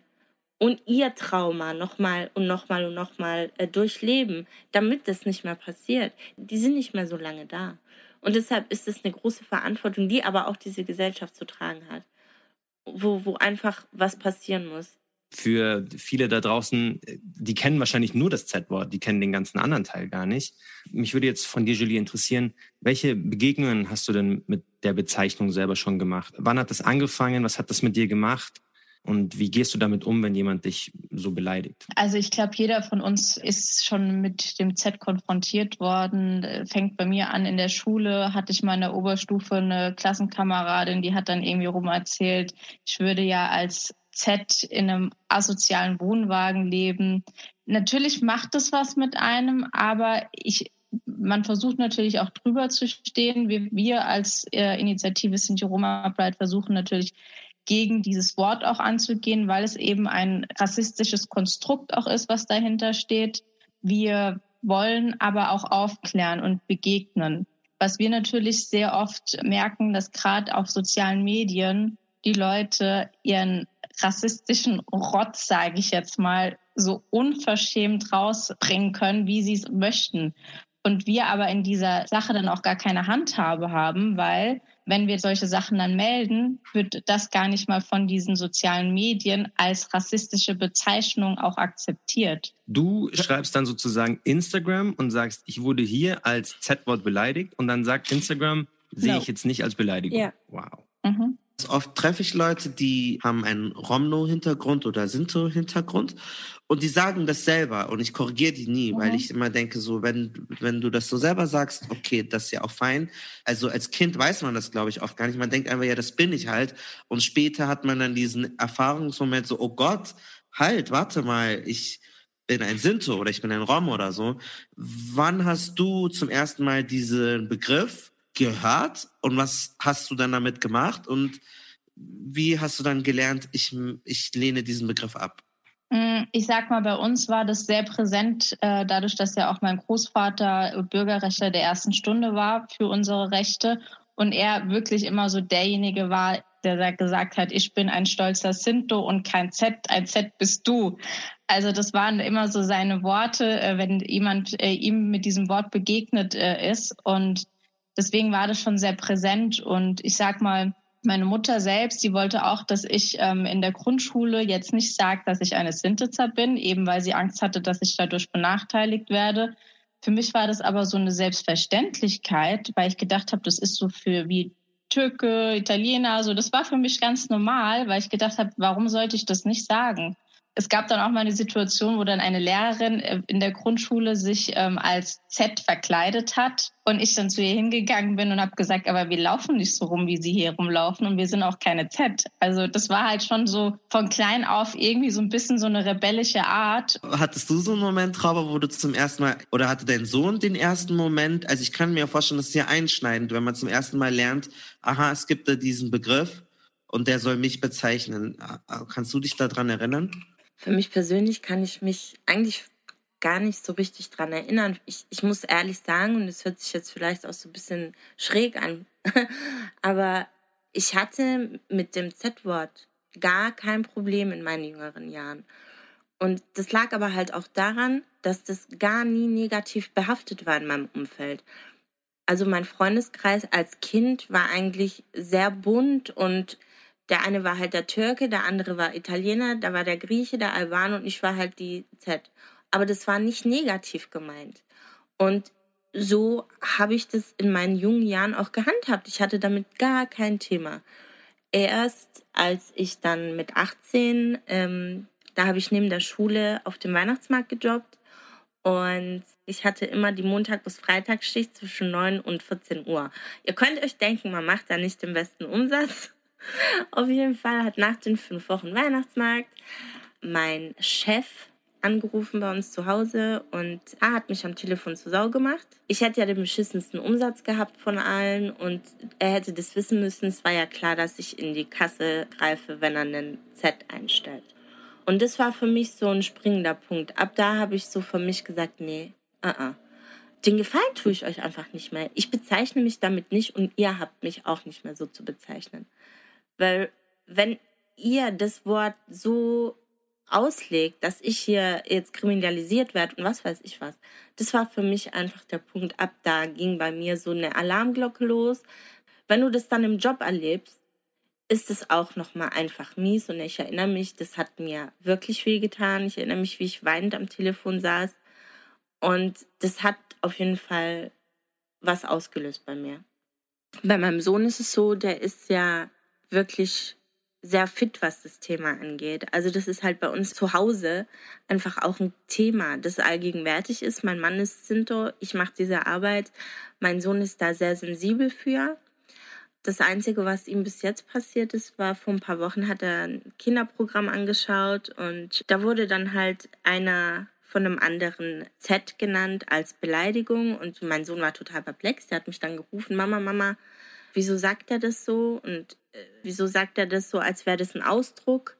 und ihr Trauma nochmal und nochmal und nochmal äh, durchleben, damit das nicht mehr passiert, die sind nicht mehr so lange da. Und deshalb ist es eine große Verantwortung, die aber auch diese Gesellschaft zu tragen hat, wo, wo einfach was passieren muss für viele da draußen, die kennen wahrscheinlich nur das Z-Wort, die kennen den ganzen anderen Teil gar nicht. Mich würde jetzt von dir, Julie, interessieren, welche Begegnungen hast du denn mit der Bezeichnung selber schon gemacht? Wann hat das angefangen? Was hat das mit dir gemacht? Und wie gehst du damit um, wenn jemand dich so beleidigt? Also ich glaube, jeder von uns ist schon mit dem Z konfrontiert worden. Fängt bei mir an in der Schule, hatte ich mal in der Oberstufe eine Klassenkameradin, die hat dann irgendwie rum erzählt, ich würde ja als Z in einem asozialen Wohnwagen leben. Natürlich macht es was mit einem, aber ich, man versucht natürlich auch drüber zu stehen. Wir, wir als äh, Initiative Sinti Roma Pride versuchen natürlich gegen dieses Wort auch anzugehen, weil es eben ein rassistisches Konstrukt auch ist, was dahinter steht. Wir wollen aber auch aufklären und begegnen. Was wir natürlich sehr oft merken, dass gerade auf sozialen Medien die Leute ihren rassistischen Rott, sage ich jetzt mal, so unverschämt rausbringen können, wie sie es möchten. Und wir aber in dieser Sache dann auch gar keine Handhabe haben, weil wenn wir solche Sachen dann melden, wird das gar nicht mal von diesen sozialen Medien als rassistische Bezeichnung auch akzeptiert. Du schreibst dann sozusagen Instagram und sagst, ich wurde hier als Z-Wort beleidigt und dann sagt Instagram, sehe no. ich jetzt nicht als Beleidigung. Ja. Wow. Mhm. Oft treffe ich Leute, die haben einen Romno-Hintergrund oder Sinto-Hintergrund und die sagen das selber und ich korrigiere die nie, mhm. weil ich immer denke, so, wenn, wenn du das so selber sagst, okay, das ist ja auch fein. Also als Kind weiß man das, glaube ich, oft gar nicht. Man denkt einfach, ja, das bin ich halt. Und später hat man dann diesen Erfahrungsmoment so, oh Gott, halt, warte mal, ich bin ein Sinto oder ich bin ein Rom oder so. Wann hast du zum ersten Mal diesen Begriff gehört und was hast du dann damit gemacht und wie hast du dann gelernt, ich, ich lehne diesen Begriff ab? Mm, ich sag mal, bei uns war das sehr präsent, äh, dadurch, dass ja auch mein Großvater Bürgerrechtler der ersten Stunde war für unsere Rechte und er wirklich immer so derjenige war, der gesagt hat, ich bin ein stolzer Sinto und kein Z, ein Z bist du. Also das waren immer so seine Worte, äh, wenn jemand äh, ihm mit diesem Wort begegnet ist und deswegen war das schon sehr präsent und ich sag mal, meine Mutter selbst, die wollte auch, dass ich ähm, in der Grundschule jetzt nicht sage, dass ich eine Sintitzer bin, eben weil sie Angst hatte, dass ich dadurch benachteiligt werde. Für mich war das aber so eine Selbstverständlichkeit, weil ich gedacht habe, das ist so für wie Türke, Italiener, so das war für mich ganz normal, weil ich gedacht habe, warum sollte ich das nicht sagen? Es gab dann auch mal eine Situation, wo dann eine Lehrerin äh, in der Grundschule sich ähm, als Z verkleidet hat und ich dann zu ihr hingegangen bin und habe gesagt, aber wir laufen nicht so rum, wie sie hier rumlaufen und wir sind auch keine Z. Also das war halt schon so von klein auf irgendwie so ein bisschen so eine rebellische Art. Hattest du so einen Moment, Trauber, wo du zum ersten Mal, oder hatte dein Sohn den ersten Moment? Also ich kann mir vorstellen, das ist sehr einschneidend, wenn man zum ersten Mal lernt, aha, es gibt da diesen Begriff und der soll mich bezeichnen. Kannst du dich daran erinnern? Für mich persönlich kann ich mich eigentlich gar nicht so richtig dran erinnern. Ich, ich muss ehrlich sagen, und es hört sich jetzt vielleicht auch so ein bisschen schräg an, aber ich hatte mit dem Z-Wort gar kein Problem in meinen jüngeren Jahren. Und das lag aber halt auch daran, dass das gar nie negativ behaftet war in meinem Umfeld. Also mein Freundeskreis als Kind war eigentlich sehr bunt und der eine war halt der Türke, der andere war Italiener, da war der Grieche, der Albaner und ich war halt die Z. Aber das war nicht negativ gemeint. Und so habe ich das in meinen jungen Jahren auch gehandhabt. Ich hatte damit gar kein Thema. Erst als ich dann mit 18, ähm, da habe ich neben der Schule auf dem Weihnachtsmarkt gejobbt und ich hatte immer die Montag- bis Freitagsschicht zwischen 9 und 14 Uhr. Ihr könnt euch denken, man macht da nicht den besten Umsatz. Auf jeden Fall hat nach den fünf Wochen Weihnachtsmarkt mein Chef angerufen bei uns zu Hause und er hat mich am Telefon zu Sau gemacht. Ich hätte ja den beschissensten Umsatz gehabt von allen und er hätte das wissen müssen. Es war ja klar, dass ich in die Kasse greife, wenn er einen Z einstellt. Und das war für mich so ein springender Punkt. Ab da habe ich so für mich gesagt, nee, uh -uh. den Gefallen tue ich euch einfach nicht mehr. Ich bezeichne mich damit nicht und ihr habt mich auch nicht mehr so zu bezeichnen. Weil wenn ihr das Wort so auslegt, dass ich hier jetzt kriminalisiert werde und was weiß ich was, das war für mich einfach der Punkt. Ab da ging bei mir so eine Alarmglocke los. Wenn du das dann im Job erlebst, ist es auch nochmal einfach mies und ich erinnere mich, das hat mir wirklich weh getan. Ich erinnere mich, wie ich weinend am Telefon saß und das hat auf jeden Fall was ausgelöst bei mir. Bei meinem Sohn ist es so, der ist ja wirklich sehr fit, was das Thema angeht. Also das ist halt bei uns zu Hause einfach auch ein Thema, das allgegenwärtig ist. Mein Mann ist Sinto, ich mache diese Arbeit. Mein Sohn ist da sehr sensibel für. Das Einzige, was ihm bis jetzt passiert ist, war vor ein paar Wochen hat er ein Kinderprogramm angeschaut und da wurde dann halt einer von einem anderen Z genannt als Beleidigung und mein Sohn war total perplex. Der hat mich dann gerufen, Mama, Mama, wieso sagt er das so und wieso sagt er das so, als wäre das ein Ausdruck.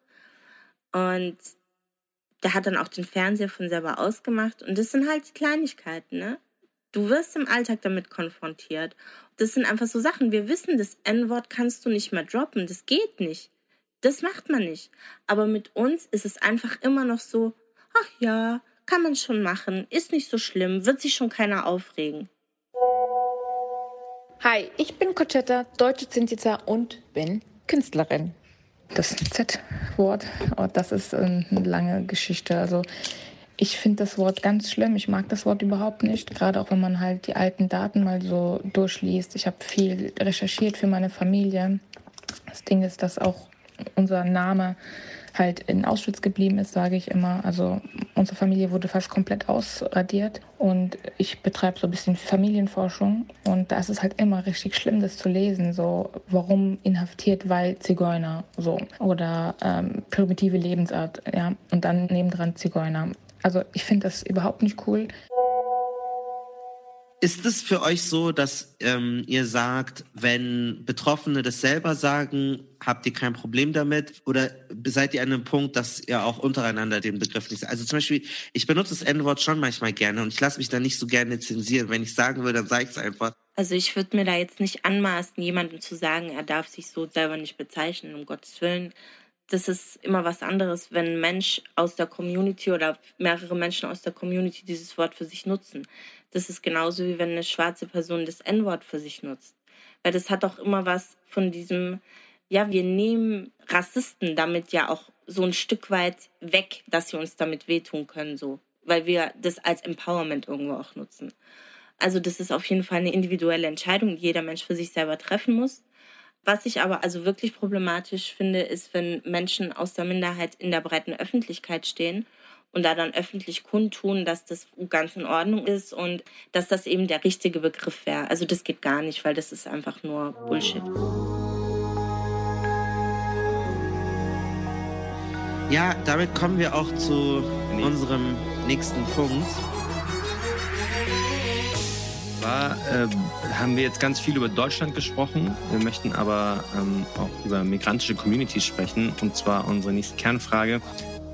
Und der hat dann auch den Fernseher von selber ausgemacht. Und das sind halt Kleinigkeiten, ne? Du wirst im Alltag damit konfrontiert. Das sind einfach so Sachen. Wir wissen, das N-Wort kannst du nicht mehr droppen. Das geht nicht. Das macht man nicht. Aber mit uns ist es einfach immer noch so, ach ja, kann man schon machen, ist nicht so schlimm, wird sich schon keiner aufregen. Hi, ich bin Conchetta, deutsche Zinziza und bin Künstlerin. Das Z-Wort, oh, das ist eine lange Geschichte. Also ich finde das Wort ganz schlimm. Ich mag das Wort überhaupt nicht. Gerade auch wenn man halt die alten Daten mal so durchliest. Ich habe viel recherchiert für meine Familie. Das Ding ist, dass auch unser Name halt in Auschwitz geblieben ist, sage ich immer. Also unsere Familie wurde fast komplett ausradiert und ich betreibe so ein bisschen Familienforschung und da ist es halt immer richtig schlimm, das zu lesen. So, warum inhaftiert, weil Zigeuner, so oder ähm, primitive Lebensart, ja, und dann nebendran Zigeuner. Also ich finde das überhaupt nicht cool. Ist es für euch so, dass ähm, ihr sagt, wenn Betroffene das selber sagen, habt ihr kein Problem damit? Oder seid ihr an einem Punkt, dass ihr auch untereinander den Begriff nicht sagt? Also zum Beispiel, ich benutze das N-Wort schon manchmal gerne und ich lasse mich da nicht so gerne zensieren. Wenn ich sagen will, dann sage ich es einfach. Also ich würde mir da jetzt nicht anmaßen, jemandem zu sagen, er darf sich so selber nicht bezeichnen, um Gottes Willen das ist immer was anderes, wenn ein Mensch aus der Community oder mehrere Menschen aus der Community dieses Wort für sich nutzen. Das ist genauso wie wenn eine schwarze Person das N-Wort für sich nutzt. Weil das hat auch immer was von diesem, ja, wir nehmen Rassisten damit ja auch so ein Stück weit weg, dass sie uns damit wehtun können, so. Weil wir das als Empowerment irgendwo auch nutzen. Also das ist auf jeden Fall eine individuelle Entscheidung, die jeder Mensch für sich selber treffen muss. Was ich aber also wirklich problematisch finde, ist, wenn Menschen aus der Minderheit in der breiten Öffentlichkeit stehen und da dann öffentlich kundtun, dass das ganz in Ordnung ist und dass das eben der richtige Begriff wäre. Also das geht gar nicht, weil das ist einfach nur Bullshit. Ja, damit kommen wir auch zu unserem nächsten Punkt zwar äh, haben wir jetzt ganz viel über Deutschland gesprochen. Wir möchten aber ähm, auch über migrantische Communities sprechen. Und zwar unsere nächste Kernfrage.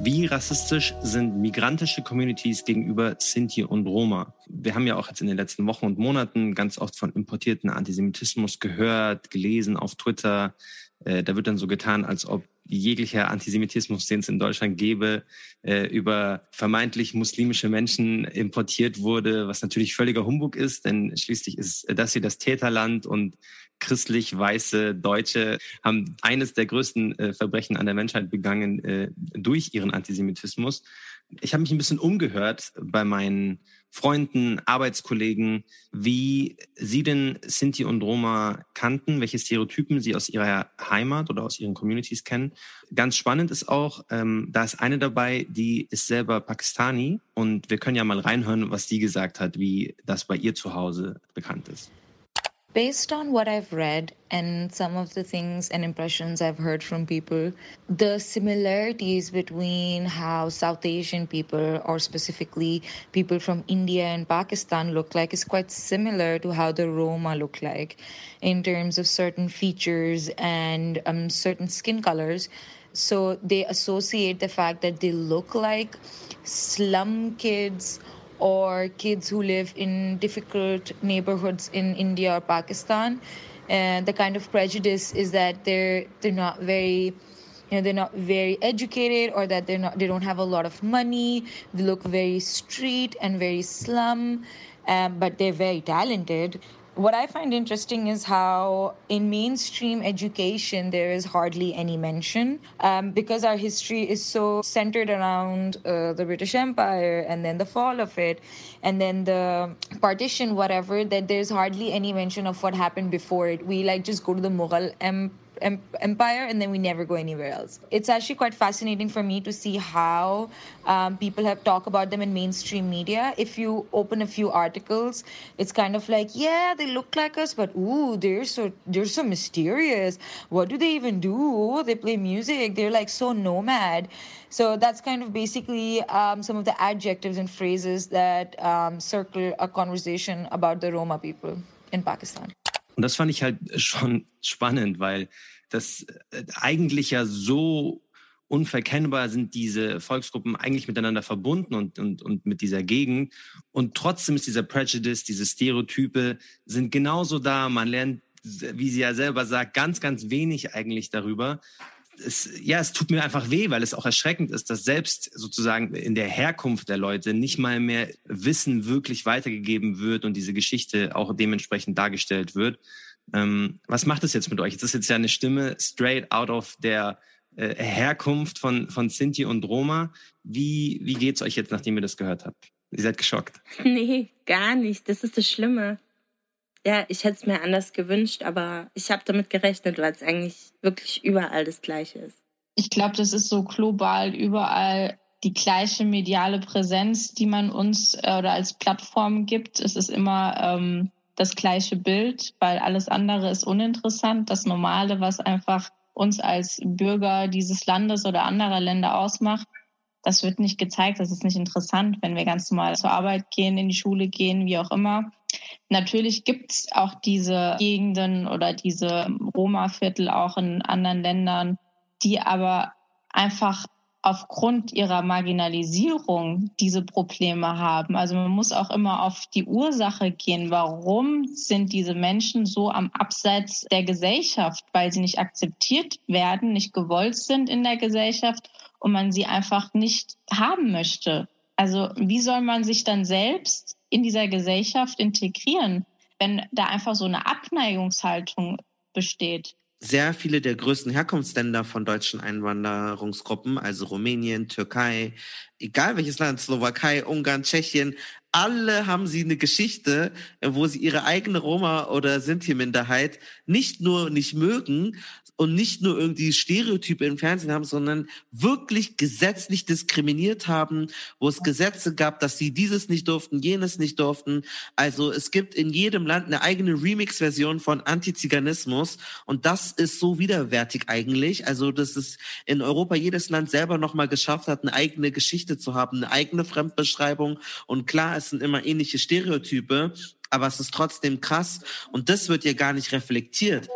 Wie rassistisch sind migrantische Communities gegenüber Sinti und Roma? Wir haben ja auch jetzt in den letzten Wochen und Monaten ganz oft von importierten Antisemitismus gehört, gelesen auf Twitter. Äh, da wird dann so getan, als ob jeglicher Antisemitismus, den es in Deutschland gäbe, äh, über vermeintlich muslimische Menschen importiert wurde, was natürlich völliger Humbug ist, denn schließlich ist das hier das Täterland und christlich weiße Deutsche haben eines der größten äh, Verbrechen an der Menschheit begangen äh, durch ihren Antisemitismus. Ich habe mich ein bisschen umgehört bei meinen Freunden, Arbeitskollegen, wie Sie denn Sinti und Roma kannten, welche Stereotypen Sie aus Ihrer Heimat oder aus Ihren Communities kennen. Ganz spannend ist auch, ähm, da ist eine dabei, die ist selber Pakistani und wir können ja mal reinhören, was sie gesagt hat, wie das bei ihr zu Hause bekannt ist. Based on what I've read and some of the things and impressions I've heard from people, the similarities between how South Asian people, or specifically people from India and Pakistan, look like is quite similar to how the Roma look like in terms of certain features and um, certain skin colors. So they associate the fact that they look like slum kids or kids who live in difficult neighborhoods in India or Pakistan. And the kind of prejudice is that they're they're not very you know they're not very educated or that they're not they don't have a lot of money they look very street and very slum um, but they're very talented what I find interesting is how in mainstream education there is hardly any mention um, because our history is so centered around uh, the British Empire and then the fall of it and then the partition, whatever, that there's hardly any mention of what happened before it. We like just go to the Mughal Empire empire and then we never go anywhere else. It's actually quite fascinating for me to see how um, people have talked about them in mainstream media. If you open a few articles, it's kind of like, yeah, they look like us, but ooh, they're so they're so mysterious. What do they even do? They play music. They're like so nomad. So that's kind of basically um, some of the adjectives and phrases that um, circle a conversation about the Roma people in Pakistan. Und das fand ich halt schon spannend, weil das äh, eigentlich ja so unverkennbar sind diese Volksgruppen eigentlich miteinander verbunden und, und, und mit dieser Gegend. Und trotzdem ist dieser Prejudice, diese Stereotype sind genauso da. Man lernt, wie sie ja selber sagt, ganz, ganz wenig eigentlich darüber es, ja, es tut mir einfach weh, weil es auch erschreckend ist, dass selbst sozusagen in der Herkunft der Leute nicht mal mehr Wissen wirklich weitergegeben wird und diese Geschichte auch dementsprechend dargestellt wird. Ähm, was macht es jetzt mit euch? Das ist jetzt ja eine Stimme straight out of der äh, Herkunft von, von Sinti und Roma. Wie, wie geht's euch jetzt, nachdem ihr das gehört habt? Ihr seid geschockt. Nee, gar nicht. Das ist das Schlimme. Ja, ich hätte es mir anders gewünscht, aber ich habe damit gerechnet, weil es eigentlich wirklich überall das Gleiche ist. Ich glaube, das ist so global überall die gleiche mediale Präsenz, die man uns äh, oder als Plattform gibt. Es ist immer ähm, das gleiche Bild, weil alles andere ist uninteressant. Das Normale, was einfach uns als Bürger dieses Landes oder anderer Länder ausmacht, das wird nicht gezeigt. Das ist nicht interessant, wenn wir ganz normal zur Arbeit gehen, in die Schule gehen, wie auch immer. Natürlich gibt es auch diese Gegenden oder diese Roma-Viertel auch in anderen Ländern, die aber einfach aufgrund ihrer Marginalisierung diese Probleme haben. Also man muss auch immer auf die Ursache gehen. Warum sind diese Menschen so am Abseits der Gesellschaft? Weil sie nicht akzeptiert werden, nicht gewollt sind in der Gesellschaft und man sie einfach nicht haben möchte. Also wie soll man sich dann selbst in dieser Gesellschaft integrieren, wenn da einfach so eine Abneigungshaltung besteht? sehr viele der größten Herkunftsländer von deutschen Einwanderungsgruppen, also Rumänien, Türkei, egal welches Land, Slowakei, Ungarn, Tschechien, alle haben sie eine Geschichte, wo sie ihre eigene Roma- oder Sinti-Minderheit nicht nur nicht mögen, und nicht nur irgendwie Stereotype im Fernsehen haben, sondern wirklich gesetzlich diskriminiert haben, wo es Gesetze gab, dass sie dieses nicht durften, jenes nicht durften. Also es gibt in jedem Land eine eigene Remix-Version von Antiziganismus und das ist so widerwärtig eigentlich. Also dass es in Europa jedes Land selber nochmal geschafft hat, eine eigene Geschichte zu haben, eine eigene Fremdbeschreibung. Und klar, es sind immer ähnliche Stereotype, aber es ist trotzdem krass. Und das wird ja gar nicht reflektiert.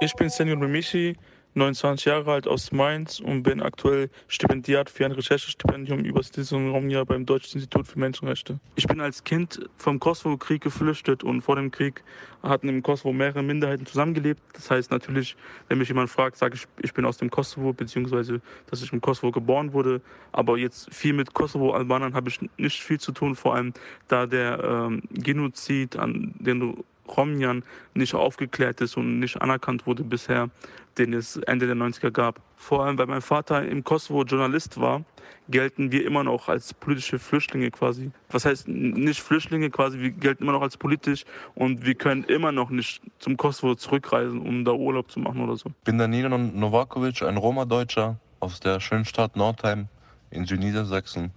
Ich bin Senior Mimichi, 29 Jahre alt aus Mainz und bin aktuell Stipendiat für ein Recherchestipendium über diesem Raumjahr beim Deutschen Institut für Menschenrechte. Ich bin als Kind vom Kosovo-Krieg geflüchtet und vor dem Krieg hatten im Kosovo mehrere Minderheiten zusammengelebt. Das heißt natürlich, wenn mich jemand fragt, sage ich, ich bin aus dem Kosovo, beziehungsweise, dass ich im Kosovo geboren wurde. Aber jetzt viel mit Kosovo-Albanern habe ich nicht viel zu tun, vor allem da der ähm, Genozid, an den Romjan nicht aufgeklärt ist und nicht anerkannt wurde bisher, den es Ende der 90er gab. Vor allem, weil mein Vater im Kosovo Journalist war, gelten wir immer noch als politische Flüchtlinge quasi. Was heißt nicht Flüchtlinge quasi, wir gelten immer noch als politisch und wir können immer noch nicht zum Kosovo zurückreisen, um da Urlaub zu machen oder so. Ich bin Danilo Novakovic, ein Roma-Deutscher aus der schönen Stadt Nordheim in Südniedersachsen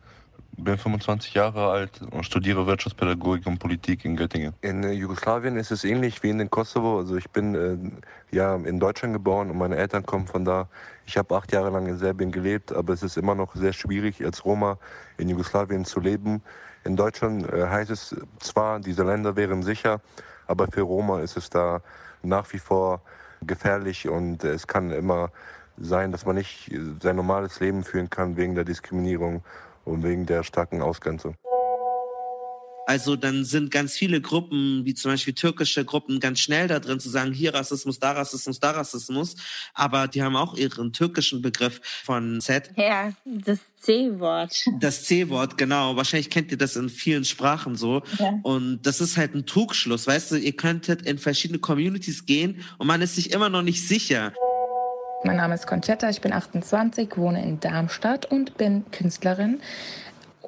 bin 25 Jahre alt und studiere Wirtschaftspädagogik und Politik in Göttingen. In äh, Jugoslawien ist es ähnlich wie in den Kosovo. Also ich bin äh, ja in Deutschland geboren und meine Eltern kommen von da. Ich habe acht Jahre lang in Serbien gelebt, aber es ist immer noch sehr schwierig, als Roma in Jugoslawien zu leben. In Deutschland äh, heißt es zwar, diese Länder wären sicher, aber für Roma ist es da nach wie vor gefährlich und es kann immer sein, dass man nicht sein normales Leben führen kann wegen der Diskriminierung und wegen der starken Ausgrenzung. Also dann sind ganz viele Gruppen, wie zum Beispiel türkische Gruppen, ganz schnell da drin zu sagen, hier Rassismus, da Rassismus, da Rassismus. Aber die haben auch ihren türkischen Begriff von Z. Ja, das C-Wort. Das C-Wort, genau. Wahrscheinlich kennt ihr das in vielen Sprachen so. Ja. Und das ist halt ein Trugschluss. Weißt du, ihr könntet in verschiedene Communities gehen und man ist sich immer noch nicht sicher. Mein Name ist Conchetta, ich bin 28, wohne in Darmstadt und bin Künstlerin.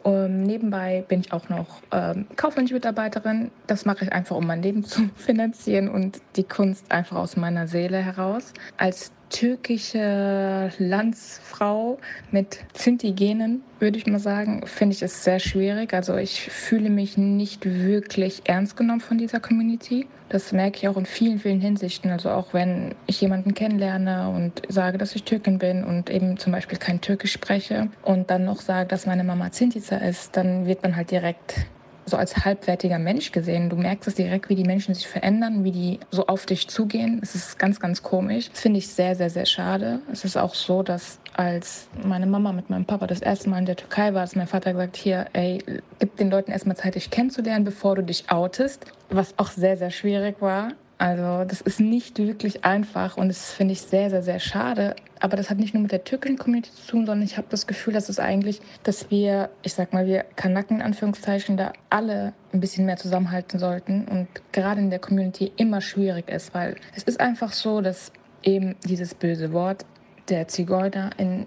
Um, nebenbei bin ich auch noch ähm, kaufmännische Mitarbeiterin. Das mache ich einfach, um mein Leben zu finanzieren und die Kunst einfach aus meiner Seele heraus. Als türkische Landsfrau mit Sinti-Genen, würde ich mal sagen, finde ich es sehr schwierig. Also ich fühle mich nicht wirklich ernst genommen von dieser Community. Das merke ich auch in vielen, vielen Hinsichten. Also auch wenn ich jemanden kennenlerne und sage, dass ich Türkin bin und eben zum Beispiel kein Türkisch spreche und dann noch sage, dass meine Mama Zintica ist, dann wird man halt direkt so als halbwertiger Mensch gesehen. Du merkst es direkt, wie die Menschen sich verändern, wie die so auf dich zugehen. Es ist ganz, ganz komisch. Das finde ich sehr, sehr, sehr schade. Es ist auch so, dass als meine Mama mit meinem Papa das erste Mal in der Türkei war, dass mein Vater gesagt, hier, ey, gib den Leuten erstmal Zeit, dich kennenzulernen, bevor du dich outest. Was auch sehr, sehr schwierig war. Also das ist nicht wirklich einfach und das finde ich sehr, sehr, sehr schade. Aber das hat nicht nur mit der türkischen Community zu tun, sondern ich habe das Gefühl, dass es eigentlich, dass wir, ich sag mal, wir Kanaken in Anführungszeichen, da alle ein bisschen mehr zusammenhalten sollten und gerade in der Community immer schwierig ist, weil es ist einfach so, dass eben dieses böse Wort der Zigeuner in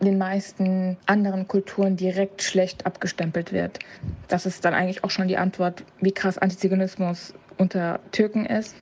den meisten anderen Kulturen direkt schlecht abgestempelt wird. Das ist dann eigentlich auch schon die Antwort, wie krass Antiziganismus unter Türken ist.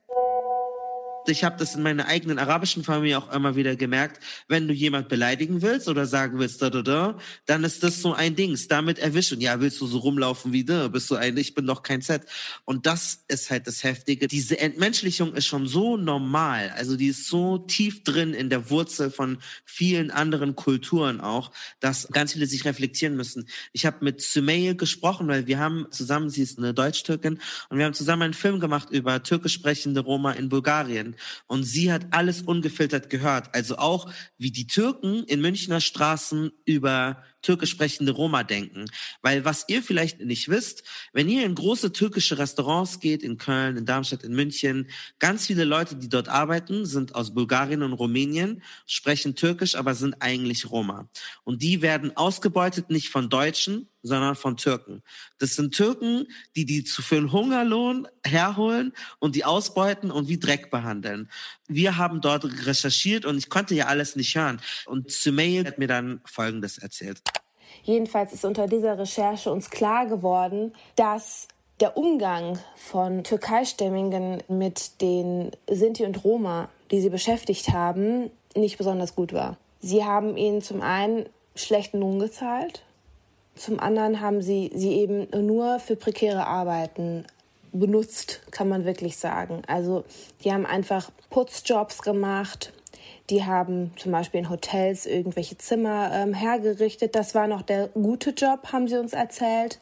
Ich habe das in meiner eigenen arabischen Familie auch immer wieder gemerkt, wenn du jemand beleidigen willst oder sagen willst, da, da, da, dann ist das so ein Dings. Damit erwischen. Ja, willst du so rumlaufen wie da? Bist du ein, ich bin doch kein Z. Und das ist halt das Heftige. Diese Entmenschlichung ist schon so normal. Also die ist so tief drin in der Wurzel von vielen anderen Kulturen auch, dass ganz viele sich reflektieren müssen. Ich habe mit Sümeyye gesprochen, weil wir haben zusammen, sie ist eine Deutsch-Türkin, und wir haben zusammen einen Film gemacht über türkisch sprechende Roma in Bulgarien. Und sie hat alles ungefiltert gehört. Also auch, wie die Türken in Münchner Straßen über türkisch sprechende Roma denken. Weil was ihr vielleicht nicht wisst, wenn ihr in große türkische Restaurants geht, in Köln, in Darmstadt, in München, ganz viele Leute, die dort arbeiten, sind aus Bulgarien und Rumänien, sprechen türkisch, aber sind eigentlich Roma. Und die werden ausgebeutet nicht von Deutschen, sondern von Türken. Das sind Türken, die die zu einen Hungerlohn herholen und die ausbeuten und wie Dreck behandeln. Wir haben dort recherchiert und ich konnte ja alles nicht hören. Und Sümeyye hat mir dann Folgendes erzählt. Jedenfalls ist unter dieser Recherche uns klar geworden, dass der Umgang von Türkeistämmigen mit den Sinti und Roma, die sie beschäftigt haben, nicht besonders gut war. Sie haben ihnen zum einen schlechten Lohn gezahlt, zum anderen haben sie sie eben nur für prekäre Arbeiten benutzt, kann man wirklich sagen. Also die haben einfach Putzjobs gemacht, die haben zum Beispiel in Hotels irgendwelche Zimmer ähm, hergerichtet. Das war noch der gute Job, haben sie uns erzählt.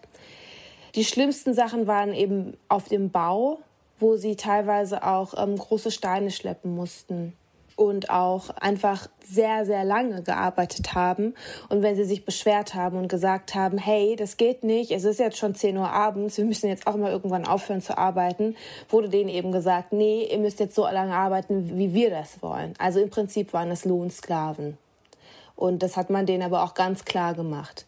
Die schlimmsten Sachen waren eben auf dem Bau, wo sie teilweise auch ähm, große Steine schleppen mussten und auch einfach sehr, sehr lange gearbeitet haben. Und wenn sie sich beschwert haben und gesagt haben, hey, das geht nicht, es ist jetzt schon 10 Uhr abends, wir müssen jetzt auch mal irgendwann aufhören zu arbeiten, wurde denen eben gesagt, nee, ihr müsst jetzt so lange arbeiten, wie wir das wollen. Also im Prinzip waren es Lohnsklaven. Und das hat man denen aber auch ganz klar gemacht.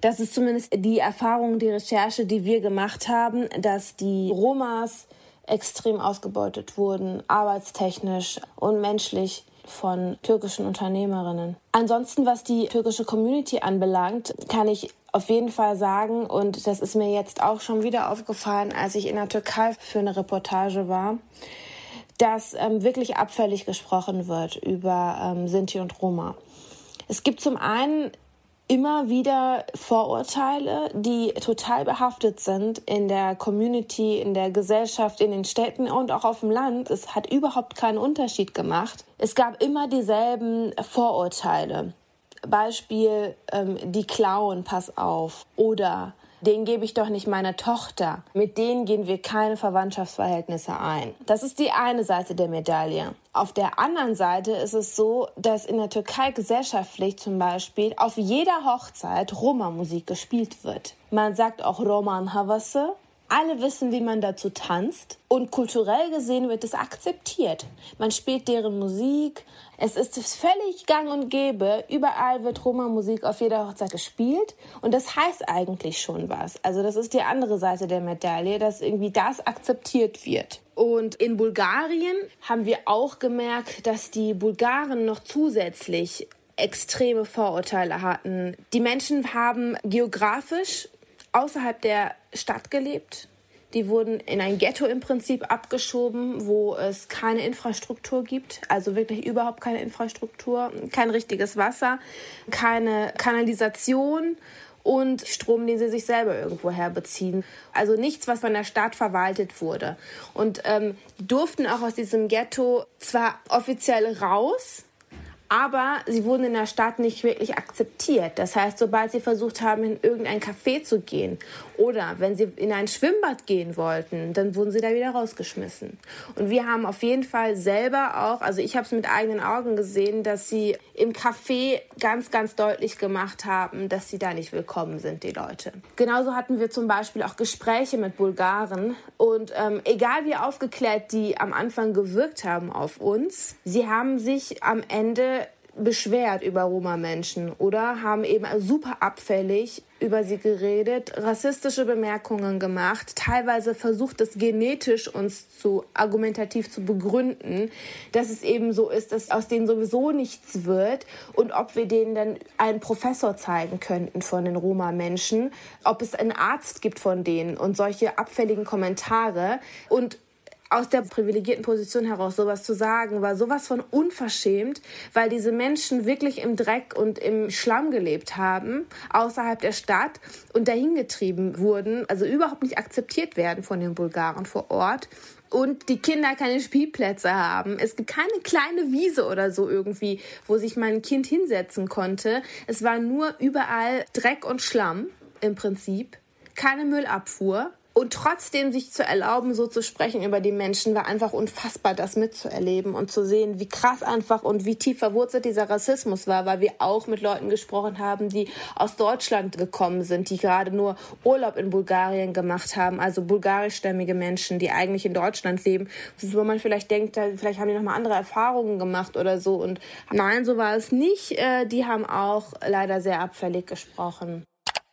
Das ist zumindest die Erfahrung, die Recherche, die wir gemacht haben, dass die Romas extrem ausgebeutet wurden, arbeitstechnisch und menschlich von türkischen Unternehmerinnen. Ansonsten, was die türkische Community anbelangt, kann ich auf jeden Fall sagen, und das ist mir jetzt auch schon wieder aufgefallen, als ich in der Türkei für eine Reportage war, dass ähm, wirklich abfällig gesprochen wird über ähm, Sinti und Roma. Es gibt zum einen immer wieder Vorurteile, die total behaftet sind in der Community, in der Gesellschaft, in den Städten und auch auf dem Land. Es hat überhaupt keinen Unterschied gemacht. Es gab immer dieselben Vorurteile. Beispiel, ähm, die klauen, pass auf. Oder den gebe ich doch nicht meine Tochter. Mit denen gehen wir keine Verwandtschaftsverhältnisse ein. Das ist die eine Seite der Medaille. Auf der anderen Seite ist es so, dass in der Türkei gesellschaftlich zum Beispiel auf jeder Hochzeit Roma-Musik gespielt wird. Man sagt auch Roman Havası alle wissen, wie man dazu tanzt und kulturell gesehen wird es akzeptiert. Man spielt deren Musik. Es ist völlig gang und gäbe. Überall wird Roma-Musik auf jeder Hochzeit gespielt und das heißt eigentlich schon was. Also das ist die andere Seite der Medaille, dass irgendwie das akzeptiert wird. Und in Bulgarien haben wir auch gemerkt, dass die Bulgaren noch zusätzlich extreme Vorurteile hatten. Die Menschen haben geografisch außerhalb der Stadt gelebt. Die wurden in ein Ghetto im Prinzip abgeschoben, wo es keine Infrastruktur gibt, also wirklich überhaupt keine Infrastruktur, kein richtiges Wasser, keine Kanalisation und Strom, den sie sich selber irgendwo herbeziehen. Also nichts, was von der Stadt verwaltet wurde. Und ähm, durften auch aus diesem Ghetto zwar offiziell raus, aber sie wurden in der Stadt nicht wirklich akzeptiert. Das heißt, sobald sie versucht haben, in irgendein Café zu gehen oder wenn sie in ein Schwimmbad gehen wollten, dann wurden sie da wieder rausgeschmissen. Und wir haben auf jeden Fall selber auch, also ich habe es mit eigenen Augen gesehen, dass sie im Café ganz, ganz deutlich gemacht haben, dass sie da nicht willkommen sind, die Leute. Genauso hatten wir zum Beispiel auch Gespräche mit Bulgaren und ähm, egal wie aufgeklärt die am Anfang gewirkt haben auf uns, sie haben sich am Ende beschwert über Roma-Menschen oder haben eben super abfällig über sie geredet, rassistische Bemerkungen gemacht, teilweise versucht es genetisch uns zu argumentativ zu begründen, dass es eben so ist, dass aus denen sowieso nichts wird und ob wir denen dann einen Professor zeigen könnten von den Roma-Menschen, ob es einen Arzt gibt von denen und solche abfälligen Kommentare. Und aus der privilegierten Position heraus sowas zu sagen, war sowas von unverschämt, weil diese Menschen wirklich im Dreck und im Schlamm gelebt haben, außerhalb der Stadt und dahingetrieben wurden, also überhaupt nicht akzeptiert werden von den Bulgaren vor Ort und die Kinder keine Spielplätze haben. Es gibt keine kleine Wiese oder so irgendwie, wo sich mein Kind hinsetzen konnte. Es war nur überall Dreck und Schlamm im Prinzip, keine Müllabfuhr. Und trotzdem sich zu erlauben, so zu sprechen über die Menschen, war einfach unfassbar, das mitzuerleben und zu sehen, wie krass einfach und wie tief verwurzelt dieser Rassismus war, weil wir auch mit Leuten gesprochen haben, die aus Deutschland gekommen sind, die gerade nur Urlaub in Bulgarien gemacht haben, also bulgarischstämmige Menschen, die eigentlich in Deutschland leben, wo man vielleicht denkt, vielleicht haben die nochmal andere Erfahrungen gemacht oder so. Und nein, so war es nicht. Äh, die haben auch leider sehr abfällig gesprochen.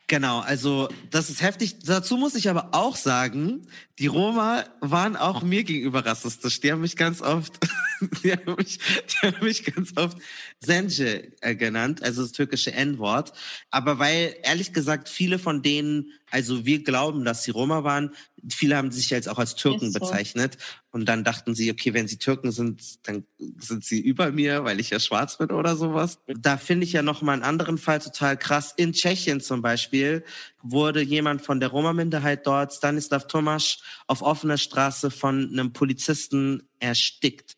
Genau, also das ist heftig. Dazu muss ich aber auch sagen, die Roma waren auch mir gegenüber rassistisch. Die haben mich ganz oft, die haben mich, die haben mich ganz oft Sence äh, genannt, also das türkische N-Wort. Aber weil, ehrlich gesagt, viele von denen, also wir glauben, dass sie Roma waren, viele haben sich jetzt auch als Türken so. bezeichnet. Und dann dachten sie, okay, wenn sie Türken sind, dann sind sie über mir, weil ich ja schwarz bin oder sowas. Da finde ich ja noch mal einen anderen Fall total krass. In Tschechien zum Beispiel wurde jemand von der Roma-Minderheit dort, Stanislav Tomasz, auf offener Straße von einem Polizisten erstickt.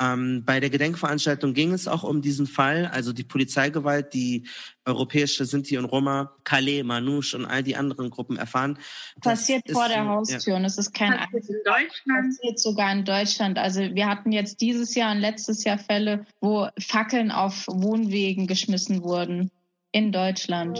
Ähm, bei der Gedenkveranstaltung ging es auch um diesen Fall, also die Polizeigewalt, die europäische Sinti und Roma, Calais, Manouche und all die anderen Gruppen erfahren. Passiert vor der Haustür ja. und es ist kein passiert in Deutschland. Passiert sogar in Deutschland. Also wir hatten jetzt dieses Jahr und letztes Jahr Fälle, wo Fackeln auf Wohnwegen geschmissen wurden in Deutschland.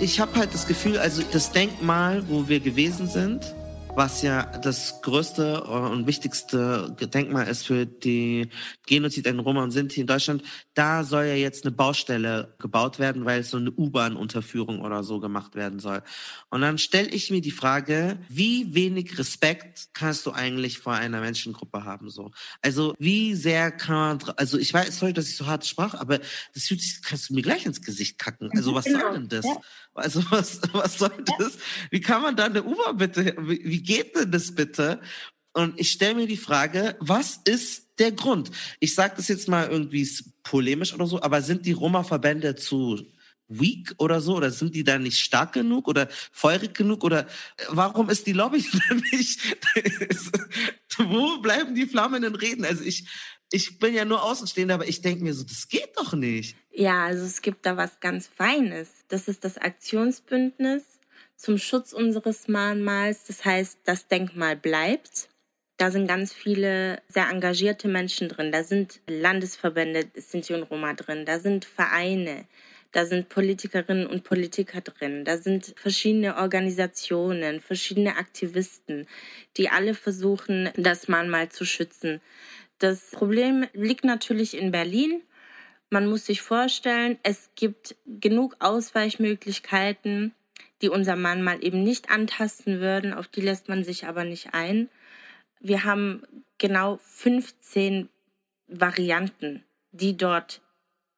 Ich habe halt das Gefühl, also das Denkmal, wo wir gewesen sind, was ja das größte und wichtigste Denkmal ist für die Genozid in Roma und Sinti in Deutschland, da soll ja jetzt eine Baustelle gebaut werden, weil so eine U-Bahn-Unterführung oder so gemacht werden soll. Und dann stelle ich mir die Frage, wie wenig Respekt kannst du eigentlich vor einer Menschengruppe haben? So, also wie sehr kann man, also ich weiß, sorry, dass ich so hart sprach, aber das fühlt sich, kannst du mir gleich ins Gesicht kacken. Also was soll denn das? Also was, was soll das? Wie kann man da eine U-Bahn bitte, wie geht denn das bitte? Und ich stelle mir die Frage, was ist der Grund? Ich sage das jetzt mal irgendwie polemisch oder so, aber sind die Roma-Verbände zu weak oder so? Oder sind die da nicht stark genug oder feurig genug? Oder äh, warum ist die Lobby nicht? Wo bleiben die flammenden Reden? Also ich, ich bin ja nur Außenstehender, aber ich denke mir so, das geht doch nicht. Ja, also es gibt da was ganz Feines. Das ist das Aktionsbündnis zum Schutz unseres Mahnmals. Das heißt, das Denkmal bleibt. Da sind ganz viele sehr engagierte Menschen drin. Da sind Landesverbände Sinti und Roma drin. Da sind Vereine. Da sind Politikerinnen und Politiker drin. Da sind verschiedene Organisationen, verschiedene Aktivisten, die alle versuchen, das Mahnmal zu schützen. Das Problem liegt natürlich in Berlin. Man muss sich vorstellen, es gibt genug Ausweichmöglichkeiten, die unser Mahnmal eben nicht antasten würden. Auf die lässt man sich aber nicht ein. Wir haben genau 15 Varianten, die dort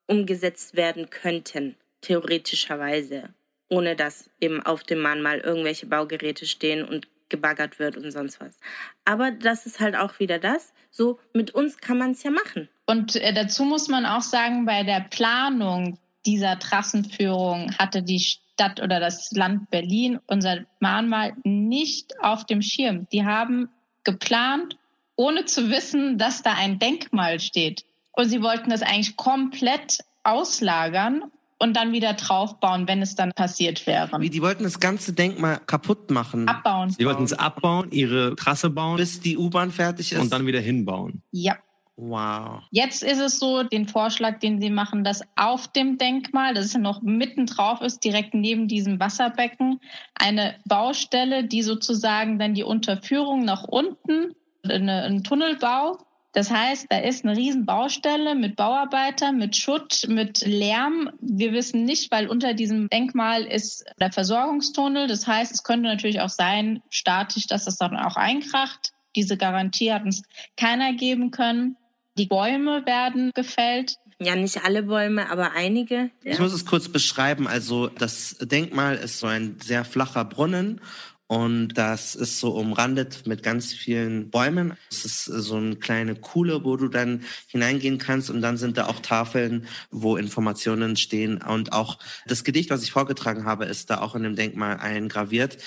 umgesetzt werden könnten, theoretischerweise, ohne dass eben auf dem Mahnmal irgendwelche Baugeräte stehen und gebaggert wird und sonst was. Aber das ist halt auch wieder das. So, mit uns kann man es ja machen. Und äh, dazu muss man auch sagen, bei der Planung dieser Trassenführung hatte die Stadt oder das Land Berlin unser Mahnmal nicht auf dem Schirm. Die haben geplant, ohne zu wissen, dass da ein Denkmal steht. Und sie wollten das eigentlich komplett auslagern und dann wieder draufbauen, wenn es dann passiert wäre. Wie, die wollten das ganze Denkmal kaputt machen. Abbauen. Sie wollten es abbauen, ihre Trasse bauen. Bis die U-Bahn fertig ist. Und dann wieder hinbauen. Ja. Wow. Jetzt ist es so, den Vorschlag, den Sie machen, dass auf dem Denkmal, das ja noch mitten drauf ist, direkt neben diesem Wasserbecken, eine Baustelle, die sozusagen dann die Unterführung nach unten, eine, ein Tunnelbau. Das heißt, da ist eine riesen Baustelle mit Bauarbeitern, mit Schutt, mit Lärm. Wir wissen nicht, weil unter diesem Denkmal ist der Versorgungstunnel. Das heißt, es könnte natürlich auch sein, statisch, dass das dann auch einkracht. Diese Garantie hat uns keiner geben können. Die Bäume werden gefällt. Ja, nicht alle Bäume, aber einige. Ja. Ich muss es kurz beschreiben. Also das Denkmal ist so ein sehr flacher Brunnen und das ist so umrandet mit ganz vielen Bäumen. Es ist so eine kleine Kuhle, wo du dann hineingehen kannst und dann sind da auch Tafeln, wo Informationen stehen. Und auch das Gedicht, was ich vorgetragen habe, ist da auch in dem Denkmal eingraviert.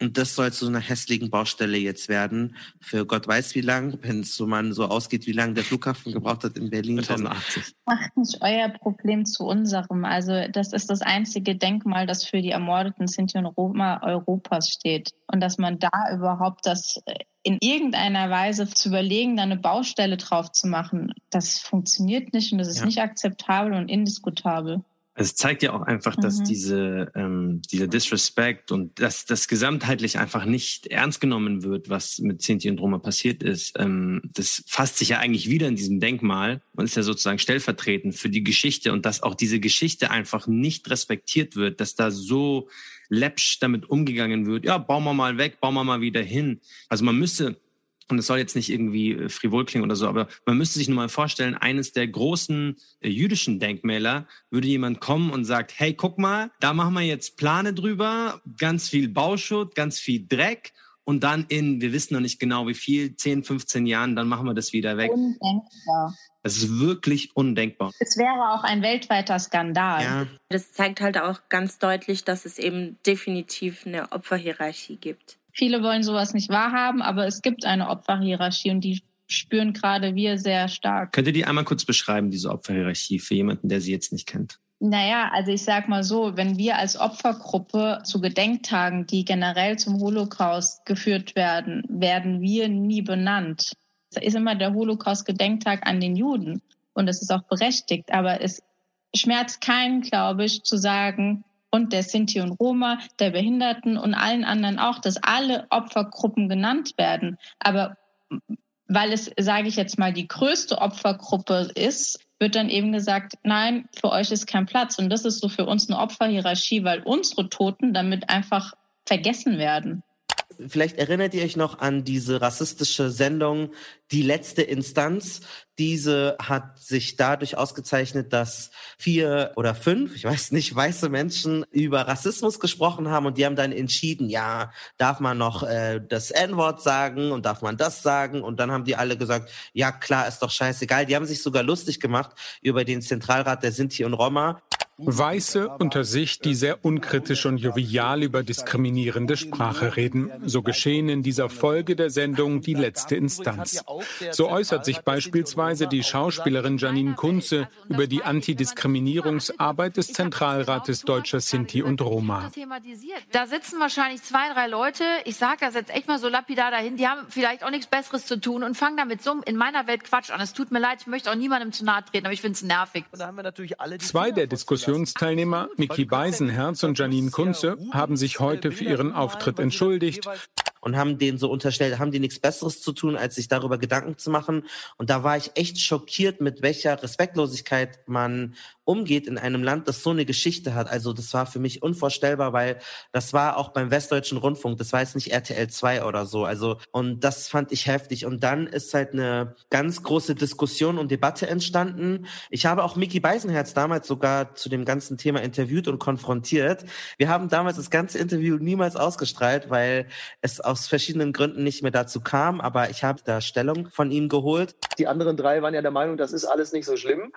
Und das soll zu einer hässlichen Baustelle jetzt werden. Für Gott weiß wie lang, wenn es so man so ausgeht, wie lange der Flughafen gebraucht hat in Berlin. 2080. Macht nicht euer Problem zu unserem. Also das ist das einzige Denkmal, das für die ermordeten Sinti und Roma Europas steht. Und dass man da überhaupt das äh, in irgendeiner Weise zu überlegen, da eine Baustelle drauf zu machen, das funktioniert nicht und das ist Ja. nicht akzeptabel und indiskutabel. Es zeigt ja auch einfach, dass Mhm. diese, ähm, dieser Disrespect und dass das gesamtheitlich einfach nicht ernst genommen wird, was mit Sinti und Roma passiert ist. Ähm, das fasst sich ja eigentlich wieder in diesem Denkmal und ist ja sozusagen stellvertretend für die Geschichte und dass auch diese Geschichte einfach nicht respektiert wird, dass da so läppsch damit umgegangen wird. Ja, bauen wir mal weg, bauen wir mal wieder hin. Also man müsste und es soll jetzt nicht irgendwie äh, frivol klingen oder so, aber man müsste sich nur mal vorstellen, eines der großen äh, jüdischen Denkmäler würde jemand kommen und sagt, hey, guck mal, da machen wir jetzt Plane drüber, ganz viel Bauschutt, ganz viel Dreck und dann in, wir wissen noch nicht genau wie viel, 10, 15 Jahren, dann machen wir das wieder weg. Undenkbar. Das ist wirklich undenkbar. Es wäre auch ein weltweiter Skandal. Das zeigt halt auch ganz deutlich, dass es eben definitiv eine Opferhierarchie gibt. Viele wollen sowas nicht wahrhaben, aber es gibt eine Opferhierarchie und die spüren gerade wir sehr stark. Könnt ihr die einmal kurz beschreiben, diese Opferhierarchie, für jemanden, der sie jetzt nicht kennt? Naja, also ich sag mal so, wenn wir als Opfergruppe zu Gedenktagen, die generell zum Holocaust geführt werden, werden wir nie benannt. Es ist immer der Holocaust-Gedenktag an den Juden und es ist auch berechtigt, aber es schmerzt keinen, glaube ich, zu sagen, und der Sinti und Roma, der Behinderten und allen anderen auch, dass alle Opfergruppen genannt werden. Aber weil es, sage ich jetzt mal, die größte Opfergruppe ist, wird dann eben gesagt, nein, für euch ist kein Platz. Und das ist so für uns eine Opferhierarchie, weil unsere Toten damit einfach vergessen werden. Vielleicht erinnert ihr euch noch an diese rassistische Sendung Die letzte Instanz. Diese hat sich dadurch ausgezeichnet, dass vier oder fünf, ich weiß nicht, weiße Menschen über Rassismus gesprochen haben und die haben dann entschieden, ja, darf man noch äh, das N-Wort sagen und darf man das sagen? Und dann haben die alle gesagt, ja klar, ist doch scheißegal. Die haben sich sogar lustig gemacht über den Zentralrat der Sinti und Roma. Weiße unter sich, die sehr unkritisch und jovial über diskriminierende Sprache reden. So geschehen in dieser Folge der Sendung Die letzte Instanz. So äußert sich beispielsweise die Schauspielerin Janine Kunze über die Antidiskriminierungsarbeit des Zentralrates Deutscher Sinti und Roma. Da sitzen wahrscheinlich zwei, drei Leute, ich sage das jetzt echt mal so lapidar dahin, die haben vielleicht auch nichts Besseres zu tun und fangen damit so in meiner Welt Quatsch an. Es tut mir leid, ich möchte auch niemandem zu nahe treten, aber ich finde es nervig. Zwei der Diskussionsteilnehmer, Miki Beisenherz und Janine Kunze, haben sich heute für ihren Auftritt entschuldigt. Und haben denen so unterstellt, haben die nichts Besseres zu tun, als sich darüber Gedanken zu machen. Und da war ich echt schockiert, mit welcher Respektlosigkeit man umgeht in einem Land, das so eine Geschichte hat. Also das war für mich unvorstellbar, weil das war auch beim Westdeutschen Rundfunk, das war jetzt nicht RTL 2 oder so. Also und das fand ich heftig. Und dann ist halt eine ganz große Diskussion und Debatte entstanden. Ich habe auch Mickey Beisenherz damals sogar zu dem ganzen Thema interviewt und konfrontiert. Wir haben damals das ganze Interview niemals ausgestrahlt, weil es aus verschiedenen Gründen nicht mehr dazu kam. Aber ich habe da Stellung von ihm geholt. Die anderen drei waren ja der Meinung, das ist alles nicht so schlimm.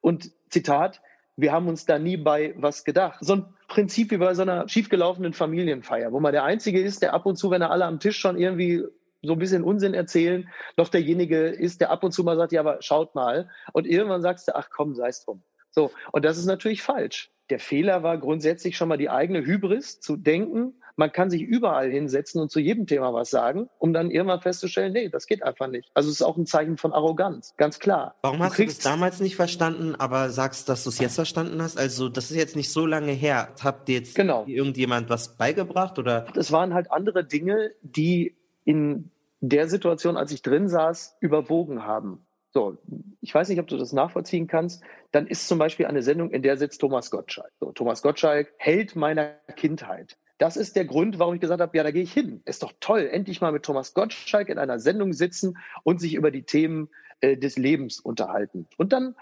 Und Zitat, wir haben uns da nie bei was gedacht. So ein Prinzip wie bei so einer schiefgelaufenen Familienfeier, wo man der Einzige ist, der ab und zu, wenn er alle am Tisch schon irgendwie so ein bisschen Unsinn erzählen, noch derjenige ist, der ab und zu mal sagt, ja, aber schaut mal. Und irgendwann sagst du, ach komm, sei es drum. So, und das ist natürlich falsch. Der Fehler war grundsätzlich schon mal die eigene Hybris zu denken, man kann sich überall hinsetzen und zu jedem Thema was sagen, um dann irgendwann festzustellen, nee, das geht einfach nicht. Also es ist auch ein Zeichen von Arroganz, ganz klar. Warum Du hast du das kriegst- damals nicht verstanden, aber sagst, dass du es jetzt verstanden hast? Also das ist jetzt nicht so lange her. Habt ihr jetzt Genau. irgendjemand was beigebracht oder? Das waren halt andere Dinge, die in der Situation, als ich drin saß, überwogen haben. So, ich weiß nicht, ob du das nachvollziehen kannst. Dann ist zum Beispiel eine Sendung, in der sitzt Thomas Gottschalk. So, Thomas Gottschalk, Held meiner Kindheit. Das ist der Grund, warum ich gesagt habe, ja, da gehe ich hin. Ist doch toll, endlich mal mit Thomas Gottschalk in einer Sendung sitzen und sich über die Themen äh, des Lebens unterhalten. Und dann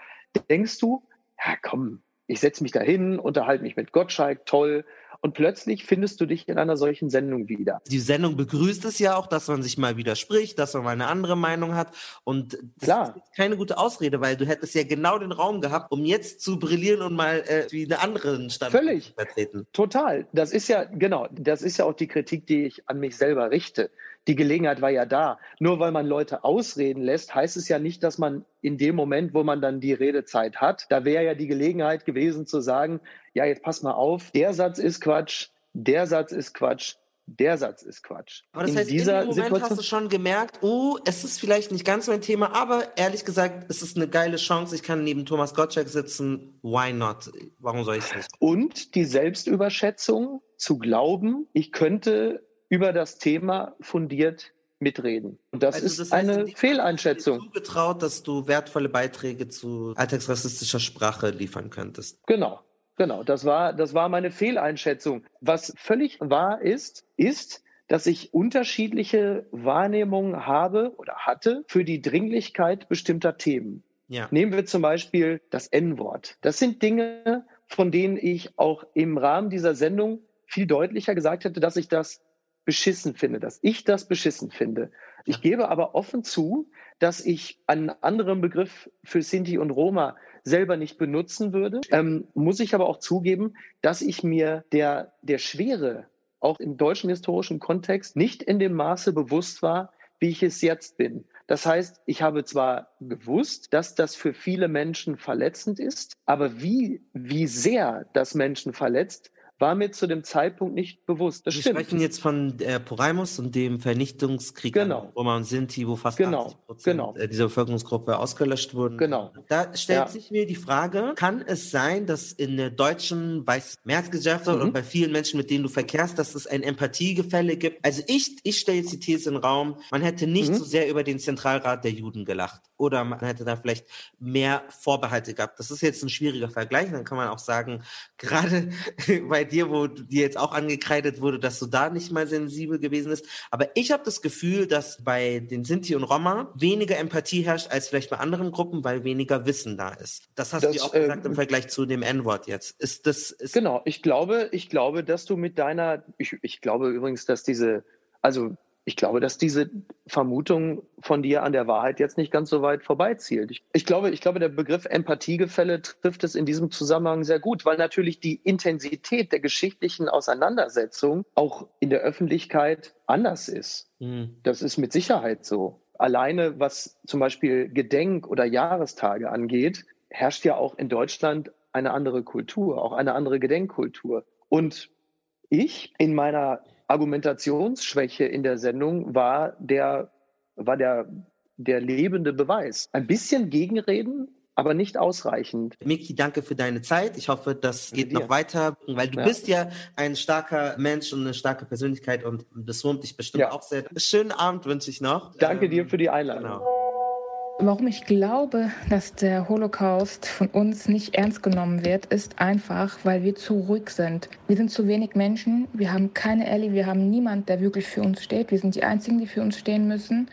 denkst du, ja komm, ich setze mich da hin, unterhalte mich mit Gottschalk, toll. Und plötzlich findest du dich in einer solchen Sendung wieder. Die Sendung begrüßt es ja auch, dass man sich mal widerspricht, dass man mal eine andere Meinung hat. Und das Klar. ist keine gute Ausrede, weil du hättest ja genau den Raum gehabt, um jetzt zu brillieren und mal äh, wie eine anderen Standpunkt Völlig. zu vertreten. Total. Das ist ja, genau, das ist ja auch die Kritik, die ich an mich selber richte. Die Gelegenheit war ja da. Nur weil man Leute ausreden lässt, heißt es ja nicht, dass man in dem Moment, wo man dann die Redezeit hat, da wäre ja die Gelegenheit gewesen zu sagen, ja, jetzt pass mal auf, der Satz ist Quatsch, der Satz ist Quatsch, der Satz ist Quatsch. Aber das in heißt, in dem Moment Situation hast du schon gemerkt, oh, es ist vielleicht nicht ganz mein Thema, aber ehrlich gesagt, es ist eine geile Chance. Ich kann neben Thomas Gottschalk sitzen. Why not? Warum soll ich es nicht? und die Selbstüberschätzung zu glauben, ich könnte über das Thema fundiert mitreden. Und das Also ist das heißt, in eine Fehleinschätzung. Zugetraut, dass du wertvolle Beiträge zu alltagsrassistischer Sprache liefern könntest. Genau, genau. Das war, das war meine Fehleinschätzung. Was völlig wahr ist, ist, dass ich unterschiedliche Wahrnehmungen habe oder hatte für die Dringlichkeit bestimmter Themen. Ja. Nehmen wir zum Beispiel das N-Wort. Das sind Dinge, von denen ich auch im Rahmen dieser Sendung viel deutlicher gesagt hätte, dass ich das beschissen finde, dass ich das beschissen finde. Ich gebe aber offen zu, dass ich einen anderen Begriff für Sinti und Roma selber nicht benutzen würde. Ähm, muss ich aber auch zugeben, dass ich mir der, der Schwere auch im deutschen historischen Kontext nicht in dem Maße bewusst war, wie ich es jetzt bin. Das heißt, ich habe zwar gewusst, dass das für viele Menschen verletzend ist, aber wie, wie sehr das Menschen verletzt, war mir zu dem Zeitpunkt nicht bewusst. Das Wir stimmt. sprechen jetzt von äh, Poraimus und dem Vernichtungskrieg Genau. Roma und Sinti, wo fast Genau, 80 Prozent genau. äh, dieser Bevölkerungsgruppe ausgelöscht wurden. Genau. Da stellt Ja. sich mir die Frage, kann es sein, dass in der deutschen weiß Mehrheitsgesellschaft Mhm. oder bei vielen Menschen, mit denen du verkehrst, dass es ein Empathiegefälle gibt? Also ich, ich stelle jetzt die These in den Raum, man hätte nicht Mhm. so sehr über den Zentralrat der Juden gelacht oder man hätte da vielleicht mehr Vorbehalte gehabt. Das ist jetzt ein schwieriger Vergleich. Dann kann man auch sagen, gerade bei dir, wo dir jetzt auch angekreidet wurde, dass du da nicht mal sensibel gewesen bist. Aber ich habe das Gefühl, dass bei den Sinti und Roma weniger Empathie herrscht als vielleicht bei anderen Gruppen, weil weniger Wissen da ist. Das hast Das, du ja auch ähm, gesagt im Vergleich zu dem N-Wort jetzt. Ist das ist Genau, ich glaube, ich glaube, dass du mit deiner, ich, ich glaube übrigens, dass diese, also ich glaube, dass diese Vermutung von dir an der Wahrheit jetzt nicht ganz so weit vorbeizielt. Ich, ich glaube, ich glaube, der Begriff Empathiegefälle trifft es in diesem Zusammenhang sehr gut, weil natürlich die Intensität der geschichtlichen Auseinandersetzung auch in der Öffentlichkeit anders ist. Hm. Das ist mit Sicherheit so. Alleine was zum Beispiel Gedenk- oder Jahrestage angeht, herrscht ja auch in Deutschland eine andere Kultur, auch eine andere Gedenkkultur. Und ich in meiner Argumentationsschwäche in der Sendung war der, war der, der lebende Beweis. Ein bisschen gegenreden, aber nicht ausreichend. Miki, danke für deine Zeit. Ich hoffe, das geht noch weiter, weil du Ja. bist ja ein starker Mensch und eine starke Persönlichkeit und das wurmt dich bestimmt Ja. auch sehr. Schönen Abend wünsche ich noch. Danke Ähm, dir für die Einladung. Genau. Warum ich glaube, dass der Holocaust von uns nicht ernst genommen wird, ist einfach, weil wir zu ruhig sind. Wir sind zu wenig Menschen, wir haben keine Ellie, wir haben niemand, der wirklich für uns steht. Wir sind die Einzigen, die für uns stehen müssen.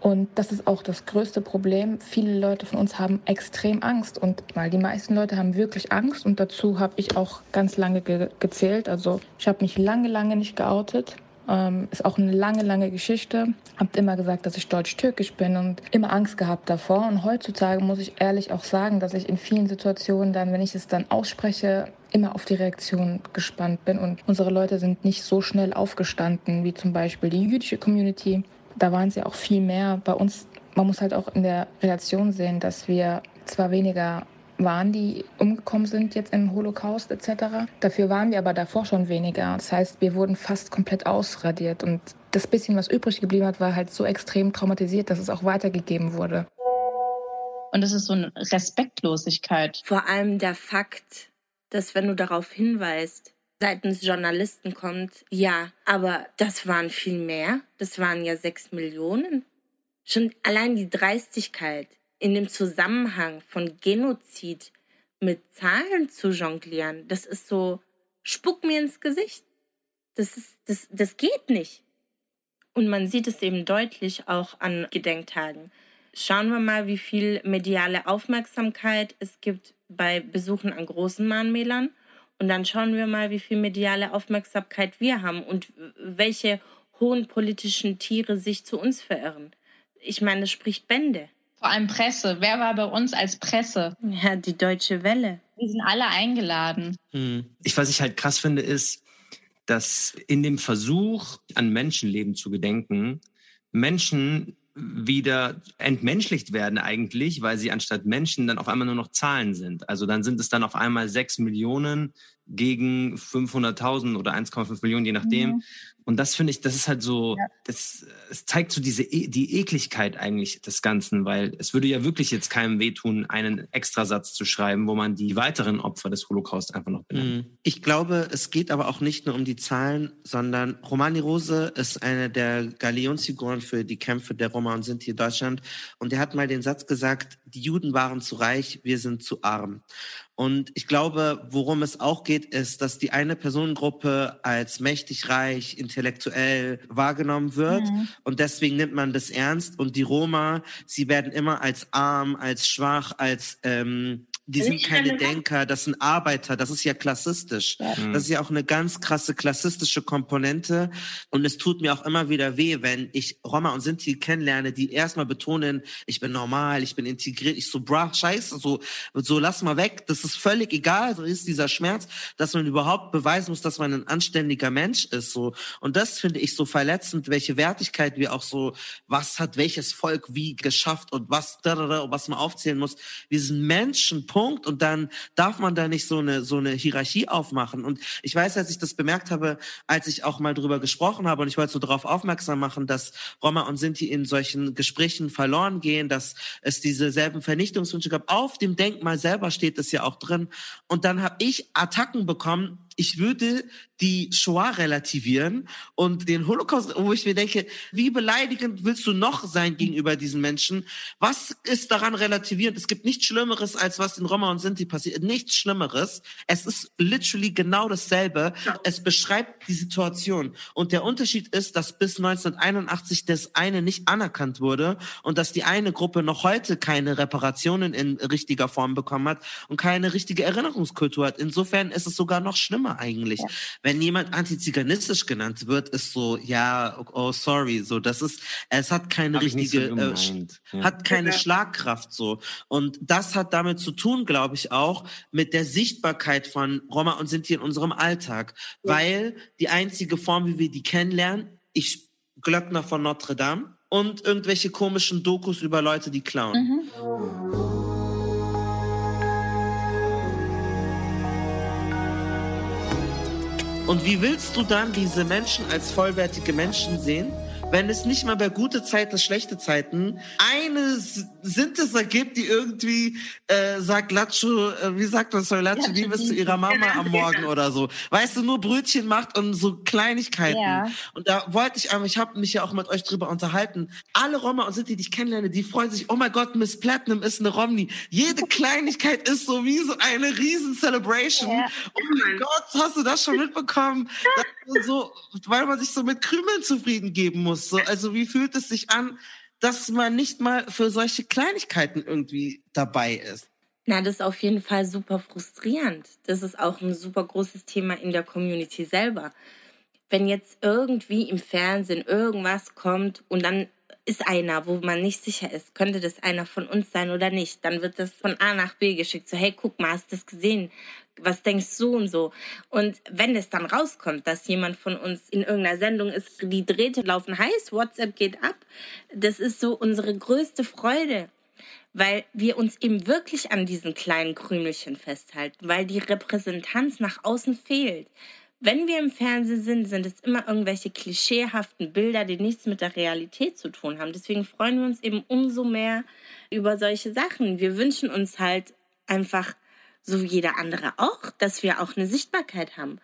Und das ist auch das größte Problem. Viele Leute von uns haben extrem Angst und weil die meisten Leute haben wirklich Angst und dazu habe ich auch ganz lange ge gezählt. Also ich habe mich lange, lange nicht geoutet. Ähm, ist auch eine lange, lange Geschichte. Habt immer gesagt, dass ich deutsch-türkisch bin und immer Angst gehabt davor. Und heutzutage muss ich ehrlich auch sagen, dass ich in vielen Situationen dann, wenn ich es dann ausspreche, immer auf die Reaktion gespannt bin. Und unsere Leute sind nicht so schnell aufgestanden wie zum Beispiel die jüdische Community. Da waren sie auch viel mehr. Bei uns, man muss halt auch in der Relation sehen, dass wir zwar weniger waren, die umgekommen sind jetzt im Holocaust etc. Dafür waren wir aber davor schon weniger. Das heißt, wir wurden fast komplett ausradiert und das bisschen, was übrig geblieben hat, war halt so extrem traumatisiert, dass es auch weitergegeben wurde. Und es ist so eine Respektlosigkeit. Vor allem der Fakt, dass wenn du darauf hinweist, seitens Journalisten kommt, ja, aber das waren viel mehr, das waren ja sechs Millionen. Schon allein die Dreistigkeit in dem Zusammenhang von Genozid mit Zahlen zu jonglieren, das ist so, spuck mir ins Gesicht. Das, ist, das, das geht nicht. Und man sieht es eben deutlich auch an Gedenktagen. Schauen wir mal, wie viel mediale Aufmerksamkeit es gibt bei Besuchen an großen Mahnmälern. Und dann schauen wir mal, wie viel mediale Aufmerksamkeit wir haben und welche hohen politischen Tiere sich zu uns verirren. Ich meine, das spricht Bände. Vor allem Presse. Wer war bei uns als Presse? Ja, die Deutsche Welle. Wir sind alle eingeladen. Hm. Ich, was ich halt krass finde, ist, dass in dem Versuch, an Menschenleben zu gedenken, Menschen wieder entmenschlicht werden eigentlich, weil sie anstatt Menschen dann auf einmal nur noch Zahlen sind. Also dann sind es dann auf einmal sechs Millionen gegen 500.000 oder 1,5 Millionen, je nachdem. Mhm. Und das finde ich, das ist halt so, ja. das, es zeigt so diese, e, die Ekligkeit eigentlich des Ganzen, weil es würde ja wirklich jetzt keinem wehtun, einen Extrasatz zu schreiben, wo man die weiteren Opfer des Holocaust einfach noch benennt. Mhm. Ich glaube, es geht aber auch nicht nur um die Zahlen, sondern Romani Rose ist eine der Galionsfiguren für die Kämpfe der Roma und Sinti in Deutschland. Und er hat mal den Satz gesagt, die Juden waren zu reich, wir sind zu arm. Und ich glaube, worum es auch geht, ist, dass die eine Personengruppe als mächtig, reich, intellektuell wahrgenommen wird. Mhm. Und deswegen nimmt man das ernst. Und die Roma, sie werden immer als arm, als schwach, als ähm, die sind keine Denker, das sind Arbeiter, das ist ja klassistisch. Ja. Das ist ja auch eine ganz krasse klassistische Komponente. Und es tut mir auch immer wieder weh, wenn ich Roma und Sinti kennenlerne, die erstmal betonen, ich bin normal, ich bin integriert. Ich so, bra, scheiße, so, so lass mal weg. Das ist völlig egal, so ist dieser Schmerz, dass man überhaupt beweisen muss, dass man ein anständiger Mensch ist, so. Und das finde ich so verletzend, welche Wertigkeit wir auch so, was hat welches Volk wie geschafft und was, was man aufzählen muss. Wir sind Menschen, Punkt und dann darf man da nicht so eine so eine Hierarchie aufmachen. Und ich weiß, als ich das bemerkt habe, als ich auch mal drüber gesprochen habe und ich wollte so darauf aufmerksam machen, dass Roma und Sinti in solchen Gesprächen verloren gehen, dass es diese selben Vernichtungswünsche gab. Auf dem Denkmal selber steht es ja auch drin. Und dann habe ich Attacken bekommen ich würde die Shoah relativieren und den Holocaust, wo ich mir denke, wie beleidigend willst du noch sein gegenüber diesen Menschen? Was ist daran relativierend? Es gibt nichts Schlimmeres, als was in Roma und Sinti passiert. Nichts Schlimmeres. Es ist literally genau dasselbe. Es beschreibt die Situation. Und der Unterschied ist, dass bis 1981 das eine nicht anerkannt wurde und dass die eine Gruppe noch heute keine Reparationen in richtiger Form bekommen hat und keine richtige Erinnerungskultur hat. Insofern ist es sogar noch schlimmer schlimmer eigentlich. Ja. Wenn jemand antiziganistisch genannt wird, ist so, ja, oh sorry, so das ist, es hat keine Hab richtige, so äh, ja. hat keine ja. Schlagkraft so. Und das hat damit zu tun, glaube ich, auch mit der Sichtbarkeit von Roma und Sinti in unserem Alltag, weil die einzige Form, wie wir die kennenlernen, ich Glöckner von Notre Dame und irgendwelche komischen Dokus über Leute, die klauen. Mhm. Und wie willst du dann diese Menschen als vollwertige Menschen sehen, wenn es nicht mal bei gute Zeiten, schlechte Zeiten eine Synthesa gibt, die irgendwie äh, sagt, Lacho, äh, wie sagt man, sorry, Lacho, wie bist zu ihrer Mama am Morgen oder so. Weißt du, nur Brötchen macht und so Kleinigkeiten. Ja. Und da wollte ich einfach, ich habe mich ja auch mit euch drüber unterhalten. Alle Roma und Sinti, die ich kennenlerne, die freuen sich, oh mein Gott, Miss Platinum ist eine Romney. Jede Kleinigkeit ist so wie so eine riesen Celebration. Ja. Oh mein Gott, hast du das schon mitbekommen? so, weil man sich so mit Krümeln zufrieden geben muss muss. So, also wie fühlt es sich an, dass man nicht mal für solche Kleinigkeiten irgendwie dabei ist? Na, das ist auf jeden Fall super frustrierend. Das ist auch ein super großes Thema in der Community selber. Wenn jetzt irgendwie im Fernsehen irgendwas kommt und dann ist einer, wo man nicht sicher ist, könnte das einer von uns sein oder nicht, dann wird das von A nach B geschickt. So, hey, guck mal, hast du das gesehen? Was denkst du und so. Und wenn es dann rauskommt, dass jemand von uns in irgendeiner Sendung ist, die Drähte laufen heiß, WhatsApp geht ab, das ist so unsere größte Freude, weil wir uns eben wirklich an diesen kleinen Krümelchen festhalten, weil die Repräsentanz nach außen fehlt. Wenn wir im Fernsehen sind, sind es immer irgendwelche klischeehaften Bilder, die nichts mit der Realität zu tun haben. Deswegen freuen wir uns eben umso mehr über solche Sachen. Wir wünschen uns halt einfach so wie jeder andere auch, dass wir auch eine Sichtbarkeit haben.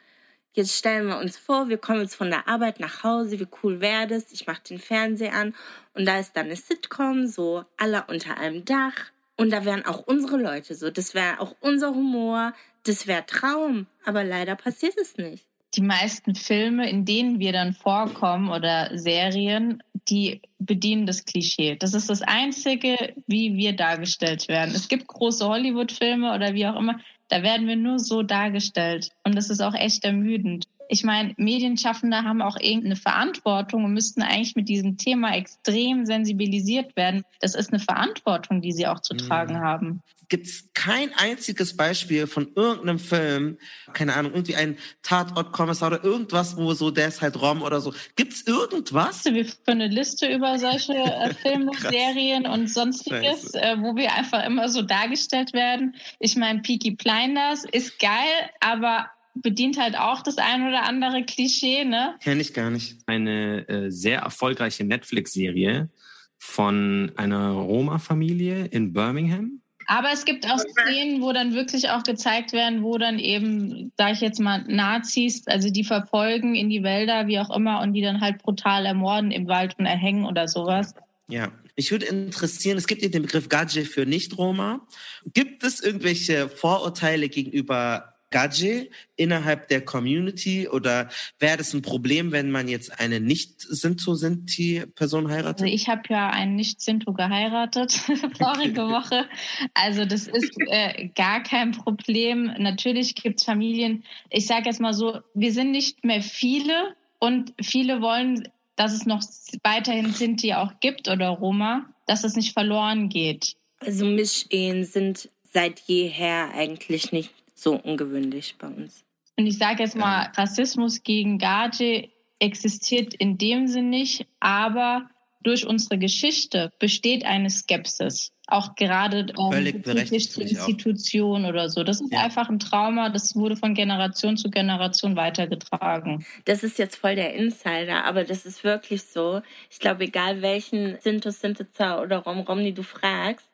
Jetzt stellen wir uns vor, wir kommen jetzt von der Arbeit nach Hause, wie cool wäre das? Ich mache den Fernseher an und da ist dann eine Sitcom, so alle unter einem Dach. Und da wären auch unsere Leute so. Das wäre auch unser Humor. Das wäre Traum. Aber leider passiert es nicht. Die meisten Filme, in denen wir dann vorkommen oder Serien, die bedienen das Klischee. Das ist das Einzige, wie wir dargestellt werden. Es gibt große Hollywood-Filme oder wie auch immer, da werden wir nur so dargestellt. Und das ist auch echt ermüdend. Ich meine, Medienschaffende haben auch irgendeine Verantwortung und müssten eigentlich mit diesem Thema extrem sensibilisiert werden. Das ist eine Verantwortung, die sie auch zu tragen Mhm. haben. Gibt es kein einziges Beispiel von irgendeinem Film, keine Ahnung, irgendwie ein Tatortkommissar oder irgendwas, wo so, der ist halt Rom oder so. Gibt es irgendwas? Wir für eine Liste über solche äh, Filme. Serien und sonstiges, äh, wo wir einfach immer so dargestellt werden. Ich meine, Peaky Blinders ist geil, aber bedient halt auch das ein oder andere Klischee, ne? Kenn ich gar nicht. Eine äh, sehr erfolgreiche Netflix-Serie von einer Roma-Familie in Birmingham. Aber es gibt auch Szenen, wo dann wirklich auch gezeigt werden, wo dann eben, sage ich jetzt mal, Nazis, also die verfolgen in die Wälder, wie auch immer, und die dann halt brutal ermorden im Wald und erhängen oder sowas. Ja, mich würde interessieren, es gibt ja den Begriff Gadje für Nicht-Roma. Gibt es irgendwelche Vorurteile gegenüber Gadje innerhalb der Community oder wäre das ein Problem, wenn man jetzt eine Nicht-Sinto-Sinti-Person heiratet? Also ich habe ja einen Nicht-Sinto geheiratet vorige Woche. Also das ist äh, gar kein Problem. Natürlich gibt's Familien, ich sage jetzt mal so, wir sind nicht mehr viele und viele wollen, dass es noch weiterhin Sinti auch gibt oder Roma, dass es nicht verloren geht. Also Mischehen sind seit jeher eigentlich nicht so ungewöhnlich bei uns. Und ich sage jetzt mal, Rassismus gegen Gaje existiert in dem Sinn nicht, aber durch unsere Geschichte besteht eine Skepsis. Auch gerade ähm, bezüglich der. Institution oder so. Das ist einfach ein Trauma, das wurde von Generation zu Generation weitergetragen. Das ist jetzt voll der Insider, aber das ist wirklich so. Ich glaube, egal welchen Sintus, Sintiza oder Rom Romni du fragst,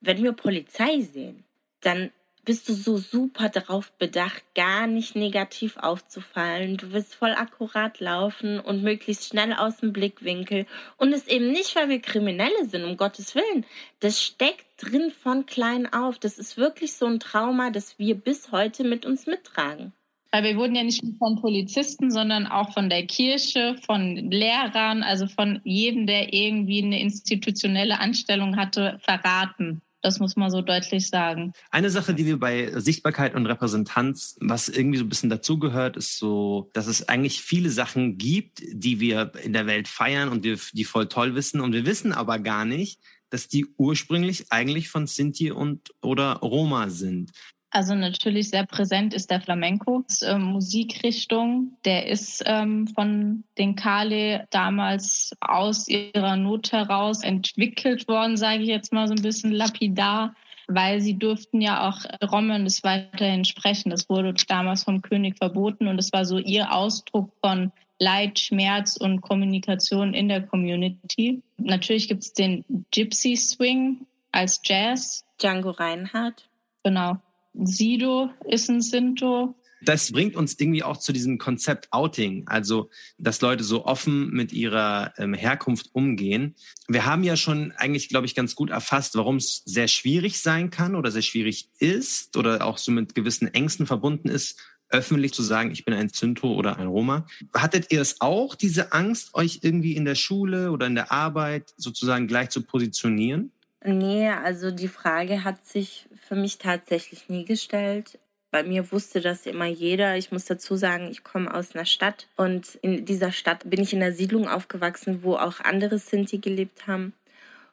wenn wir Polizei sehen, dann bist du so super darauf bedacht, gar nicht negativ aufzufallen. Du willst voll akkurat laufen und möglichst schnell aus dem Blickwinkel. Und es eben nicht, weil wir Kriminelle sind, um Gottes Willen. Das steckt drin von klein auf. Das ist wirklich so ein Trauma, das wir bis heute mit uns mittragen. Weil wir wurden ja nicht nur von Polizisten, sondern auch von der Kirche, von Lehrern, also von jedem, der irgendwie eine institutionelle Anstellung hatte, verraten. Das muss man so deutlich sagen. Eine Sache, die wir bei Sichtbarkeit und Repräsentanz, was irgendwie so ein bisschen dazugehört, ist so, dass es eigentlich viele Sachen gibt, die wir in der Welt feiern und die, die voll toll wissen. Und wir wissen aber gar nicht, dass die ursprünglich eigentlich von Sinti und oder Roma sind. Also natürlich sehr präsent ist der Flamenco, das, äh, Musikrichtung. Der ist ähm, von den Kale damals aus ihrer Not heraus entwickelt worden, sage ich jetzt mal so ein bisschen lapidar, weil sie durften ja auch Romanisch weiterhin sprechen. Das wurde damals vom König verboten und es war so ihr Ausdruck von Leid, Schmerz und Kommunikation in der Community. Natürlich gibt es den Gypsy Swing als Jazz. Django Reinhardt. Genau. Sido ist ein Sinto. Das bringt uns irgendwie auch zu diesem Konzept Outing, also dass Leute so offen mit ihrer ähm, Herkunft umgehen. Wir haben ja schon eigentlich, glaube ich, ganz gut erfasst, warum es sehr schwierig sein kann oder sehr schwierig ist oder auch so mit gewissen Ängsten verbunden ist, öffentlich zu sagen, ich bin ein Zinto oder ein Roma. Hattet ihr es auch, diese Angst, euch irgendwie in der Schule oder in der Arbeit sozusagen gleich zu positionieren? Nee, also die Frage hat sich für mich tatsächlich nie gestellt. Bei mir wusste das immer jeder. Ich muss dazu sagen, ich komme aus einer Stadt und in dieser Stadt bin ich in einer Siedlung aufgewachsen, wo auch andere Sinti gelebt haben.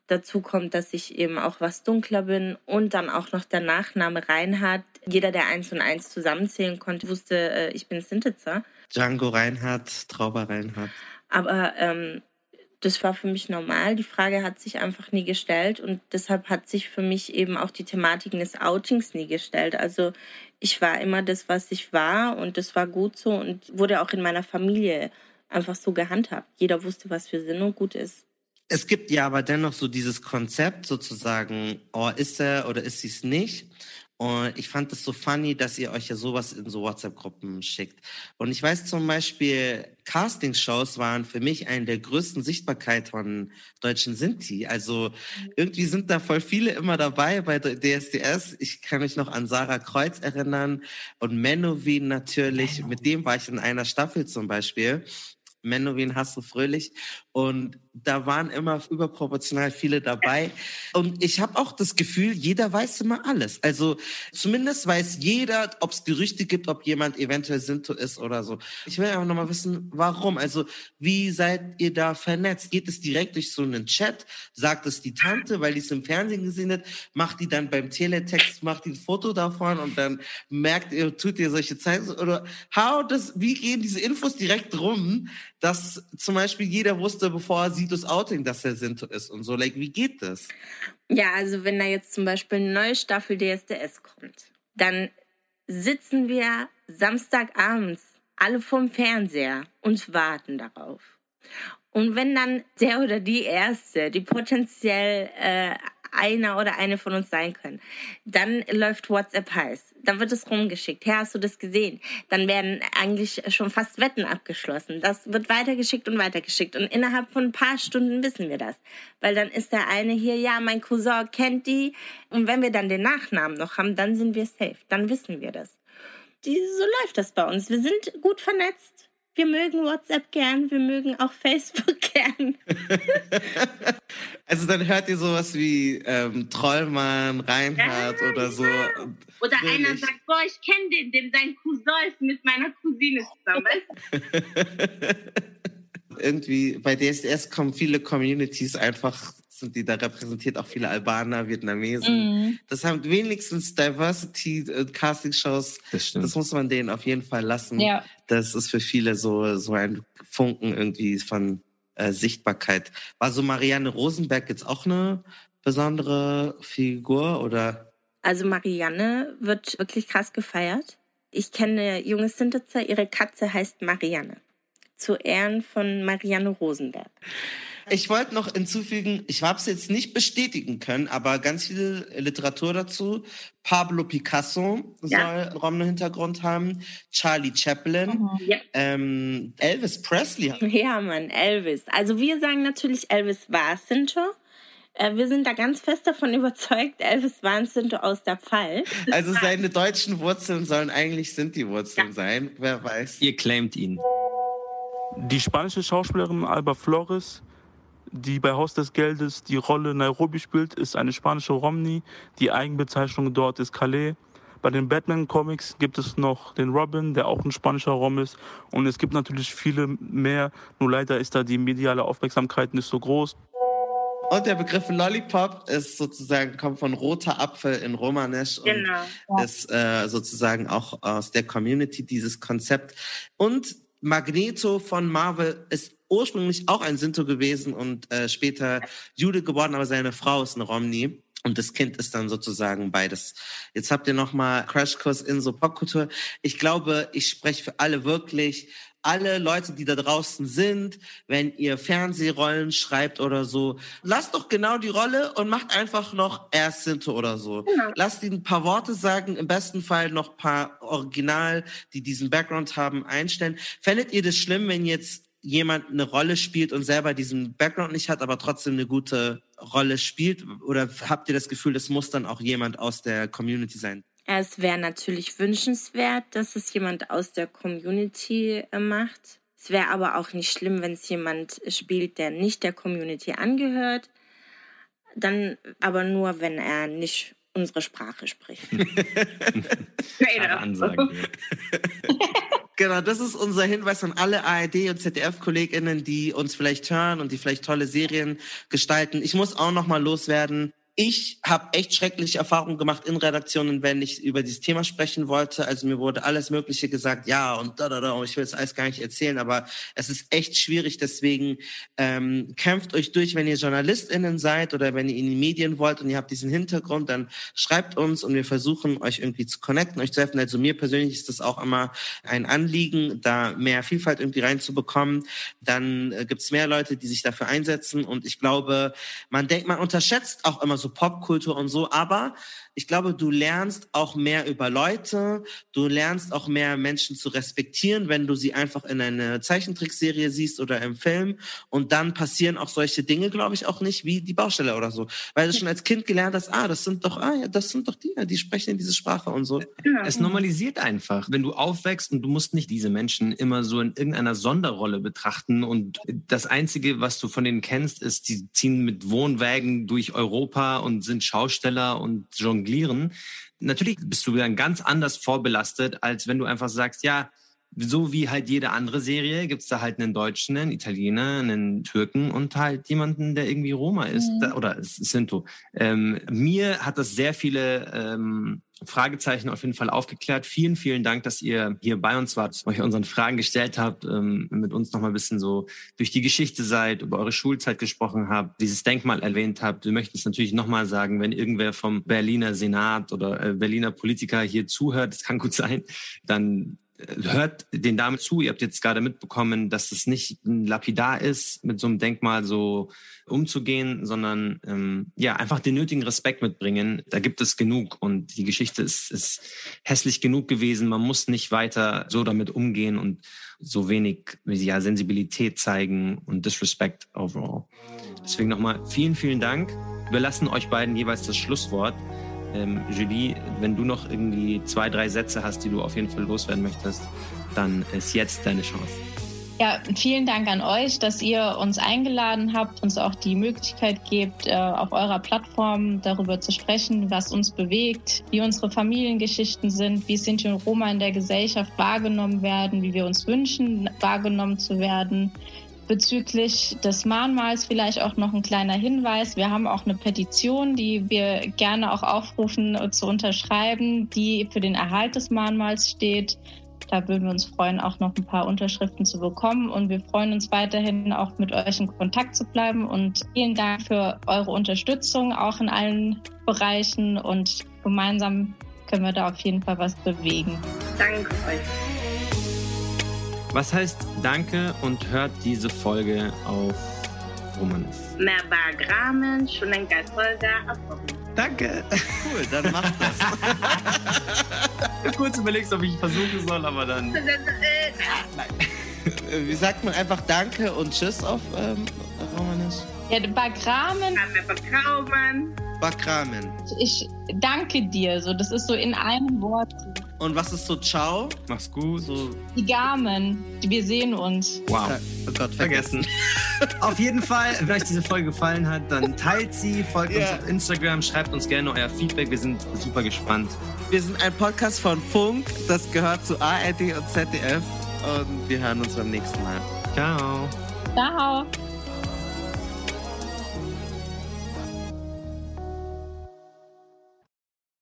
Dazu kommt, dass ich eben auch was dunkler bin und dann auch noch der Nachname Reinhardt. Jeder, der eins und eins zusammenzählen konnte, wusste, äh, ich bin Sintitzer. Django Reinhardt, Trauber Reinhardt. Aber ähm, das war für mich normal. Die Frage hat sich einfach nie gestellt und deshalb hat sich für mich eben auch die Thematik des Outings nie gestellt. Also ich war immer das, was ich war und das war gut so und wurde auch in meiner Familie einfach so gehandhabt. Jeder wusste, was wir sind und gut ist. Es gibt ja aber dennoch so dieses Konzept sozusagen, oh, ist er oder ist sie es nicht? Und ich fand es so funny, dass ihr euch ja sowas in so WhatsApp-Gruppen schickt. Und ich weiß zum Beispiel, Castingshows waren für mich eine der größten Sichtbarkeit von deutschen Sinti. Also irgendwie sind da voll viele immer dabei bei DSDS. Ich kann mich noch an Sarah Kreuz erinnern und Menowin natürlich. Mit dem war ich in einer Staffel zum Beispiel. Menowin hast du fröhlich. Und da waren immer überproportional viele dabei. Und ich habe auch das Gefühl, jeder weiß immer alles. Also zumindest weiß jeder, ob es Gerüchte gibt, ob jemand eventuell Sinto ist oder so. Ich will einfach nochmal wissen, warum. Also wie seid ihr da vernetzt? Geht es direkt durch so einen Chat? Sagt es die Tante, weil die es im Fernsehen gesehen hat? Macht die dann beim Teletext, macht die ein Foto davon und dann merkt ihr, tut ihr solche Zeichen? Oder how das, wie gehen diese Infos direkt rum, dass zum Beispiel jeder wusste, bevor er sieht das Outing, dass er Sinto ist und so. Like, wie geht das? Ja, also wenn da jetzt zum Beispiel eine neue Staffel DSDS kommt, dann sitzen wir Samstagabends alle vorm Fernseher und warten darauf. Und wenn dann der oder die Erste, die potenziell äh, einer oder eine von uns sein können. Dann läuft WhatsApp heiß. Dann wird es rumgeschickt. Hey, hast du das gesehen? Dann werden eigentlich schon fast Wetten abgeschlossen. Das wird weitergeschickt und weitergeschickt. Und innerhalb von ein paar Stunden wissen wir das. Weil dann ist der eine hier, ja, mein Cousin kennt die. Und wenn wir dann den Nachnamen noch haben, dann sind wir safe. Dann wissen wir das. Die, so läuft das bei uns. Wir sind gut vernetzt wir mögen WhatsApp gern, wir mögen auch Facebook gern. also dann hört ihr sowas wie ähm, Trollmann, Reinhard ja, oder so. Ja. Oder einer sagt, boah, ich kenne den, dem sein Cousin ist mit meiner Cousine zusammen. Irgendwie bei DSDS kommen viele Communities einfach sind die da repräsentiert, auch viele Albaner, Vietnamesen. Mhm. Das haben wenigstens Diversity äh, Casting Shows. Das, das, muss man denen auf jeden Fall lassen. Ja. Das ist für viele so, so ein Funken irgendwie von äh, Sichtbarkeit. War so Marianne Rosenberg jetzt auch eine besondere Figur oder? Also Marianne wird wirklich krass gefeiert. Ich kenne junge Sintitzer, ihre Katze heißt Marianne. Zu Ehren von Marianne Rosenberg. Ich wollte noch hinzufügen, ich habe es jetzt nicht bestätigen können, aber ganz viel Literatur dazu. Pablo Picasso ja. soll einen Romno-Hintergrund haben, Charlie Chaplin, mhm. ja. ähm, Elvis Presley. Ja, Mann, Elvis. Also wir sagen natürlich, Elvis war Sinto. Äh, wir sind da ganz fest davon überzeugt, Elvis war ein Sinto aus der Fall. Also seine deutschen Wurzeln sollen eigentlich Sinti-Wurzeln ja. sein, wer weiß. Ihr claimt ihn. Die spanische Schauspielerin Alba Flores die bei Haus des Geldes die Rolle Nairobi spielt, ist eine spanische Romney. Die Eigenbezeichnung dort ist Calais. Bei den Batman-Comics gibt es noch den Robin, der auch ein spanischer Rom ist. Und es gibt natürlich viele mehr. Nur leider ist da die mediale Aufmerksamkeit nicht so groß. Und der Begriff Lollipop ist sozusagen, kommt von roter Apfel in Romanisch genau. und ist äh, sozusagen auch aus der Community dieses Konzept. Und Magneto von Marvel ist ursprünglich auch ein Sinto gewesen und äh, später Jude geworden, aber seine Frau ist eine Romney. Und das Kind ist dann sozusagen beides. Jetzt habt ihr nochmal Crashkurs in so Popkultur. Ich glaube, ich spreche für alle wirklich, alle Leute, die da draußen sind, wenn ihr Fernsehrollen schreibt oder so, lasst doch genau die Rolle und macht einfach noch erst Sinto oder so. Genau. Lasst ihn ein paar Worte sagen, im besten Fall noch ein paar Original, die diesen Background haben, einstellen. Fändet ihr das schlimm, wenn jetzt jemand eine Rolle spielt und selber diesen Background nicht hat, aber trotzdem eine gute Rolle spielt? Oder habt ihr das Gefühl, das muss dann auch jemand aus der Community sein? Es wäre natürlich wünschenswert, dass es jemand aus der Community äh, macht. Es wäre aber auch nicht schlimm, wenn es jemand spielt, der nicht der Community angehört. Dann aber nur, wenn er nicht unsere Sprache spricht. Genau, das ist unser Hinweis an alle ARD und ZDF-KollegInnen, die uns vielleicht hören und die vielleicht tolle Serien gestalten. Ich muss auch noch mal loswerden ich habe echt schreckliche Erfahrungen gemacht in Redaktionen, wenn ich über dieses Thema sprechen wollte. Also mir wurde alles Mögliche gesagt, ja und da da da. Ich will jetzt alles gar nicht erzählen, aber es ist echt schwierig. Deswegen ähm, kämpft euch durch, wenn ihr JournalistInnen seid oder wenn ihr in die Medien wollt und ihr habt diesen Hintergrund, dann schreibt uns und wir versuchen euch irgendwie zu connecten, euch zu helfen. Also mir persönlich ist das auch immer ein Anliegen, da mehr Vielfalt irgendwie reinzubekommen. Dann äh, gibt es mehr Leute, die sich dafür einsetzen und ich glaube, man denkt, man unterschätzt auch immer so so Popkultur und so. Aber ich glaube, du lernst auch mehr über Leute, du lernst auch mehr Menschen zu respektieren, wenn du sie einfach in einer Zeichentrickserie siehst oder im Film. Und dann passieren auch solche Dinge, glaube ich, auch nicht wie die Baustelle oder so. Weil du schon als Kind gelernt hast, ah, das sind doch, ah ja, das sind doch die, die sprechen diese Sprache und so. Es normalisiert einfach. Wenn du aufwächst und du musst nicht diese Menschen immer so in irgendeiner Sonderrolle betrachten und das Einzige, was du von denen kennst, ist, die ziehen mit Wohnwägen durch Europa und sind Schausteller und jonglieren. Natürlich bist du dann ganz anders vorbelastet, als wenn du einfach sagst, ja, so wie halt jede andere Serie gibt es da halt einen Deutschen, einen Italiener, einen Türken und halt jemanden, der irgendwie Roma ist Mhm. oder Sinto. Ähm, mir hat das sehr viele ähm, Fragezeichen auf jeden Fall aufgeklärt. Vielen, vielen Dank, dass ihr hier bei uns wart, euch unseren Fragen gestellt habt, ähm, mit uns noch mal ein bisschen so durch die Geschichte seid, über eure Schulzeit gesprochen habt, dieses Denkmal erwähnt habt. Wir möchten es natürlich noch mal sagen, wenn irgendwer vom Berliner Senat oder äh, Berliner Politiker hier zuhört, das kann gut sein, dann hört den Damen zu. Ihr habt jetzt gerade mitbekommen, dass es nicht Lapidar ist, mit so einem Denkmal so umzugehen, sondern ähm, ja einfach den nötigen Respekt mitbringen. Da gibt es genug und die Geschichte ist, ist hässlich genug gewesen. Man muss nicht weiter so damit umgehen und so wenig ja, Sensibilität zeigen und Disrespect overall. Deswegen nochmal vielen, vielen Dank. Wir lassen euch beiden jeweils das Schlusswort. Ähm, Julie, wenn du noch irgendwie zwei, drei Sätze hast, die du auf jeden Fall loswerden möchtest, dann ist jetzt deine Chance. Ja, vielen Dank an euch, dass ihr uns eingeladen habt, uns auch die Möglichkeit gebt, äh, auf eurer Plattform darüber zu sprechen, was uns bewegt, wie unsere Familiengeschichten sind, wie Sinti und Roma in der Gesellschaft wahrgenommen werden, wie wir uns wünschen, wahrgenommen zu werden. Bezüglich des Mahnmals vielleicht auch noch ein kleiner Hinweis. Wir haben auch eine Petition, die wir gerne auch aufrufen äh, zu unterschreiben, die für den Erhalt des Mahnmals steht. Da würden wir uns freuen, auch noch ein paar Unterschriften zu bekommen. Und wir freuen uns weiterhin auch mit euch in Kontakt zu bleiben. Und vielen Dank für eure Unterstützung, auch in allen Bereichen. Und gemeinsam können wir da auf jeden Fall was bewegen. Danke euch. Was heißt Danke und hört diese Folge auf abgebrochen. Danke. Cool, dann macht das. Kurz überlegst, ob ich versuchen soll, aber dann. Wie sagt man einfach Danke und Tschüss auf ähm, Romanisch? Ja, Bagramen. Bagramen. Bakramen. Ich danke dir. So, das ist so in einem Wort. Und was ist so Ciao? Mach's gut. So, Die Gamen. Wir sehen uns. Wow. oh Gott, vergessen. auf jeden Fall, wenn euch diese Folge gefallen hat, dann teilt sie, folgt Ja. uns auf Instagram, schreibt uns gerne euer Feedback. Wir sind super gespannt. Wir sind ein Podcast von Funk, das gehört zu ARD und ZDF und wir hören uns beim nächsten Mal. Ciao. Ciao.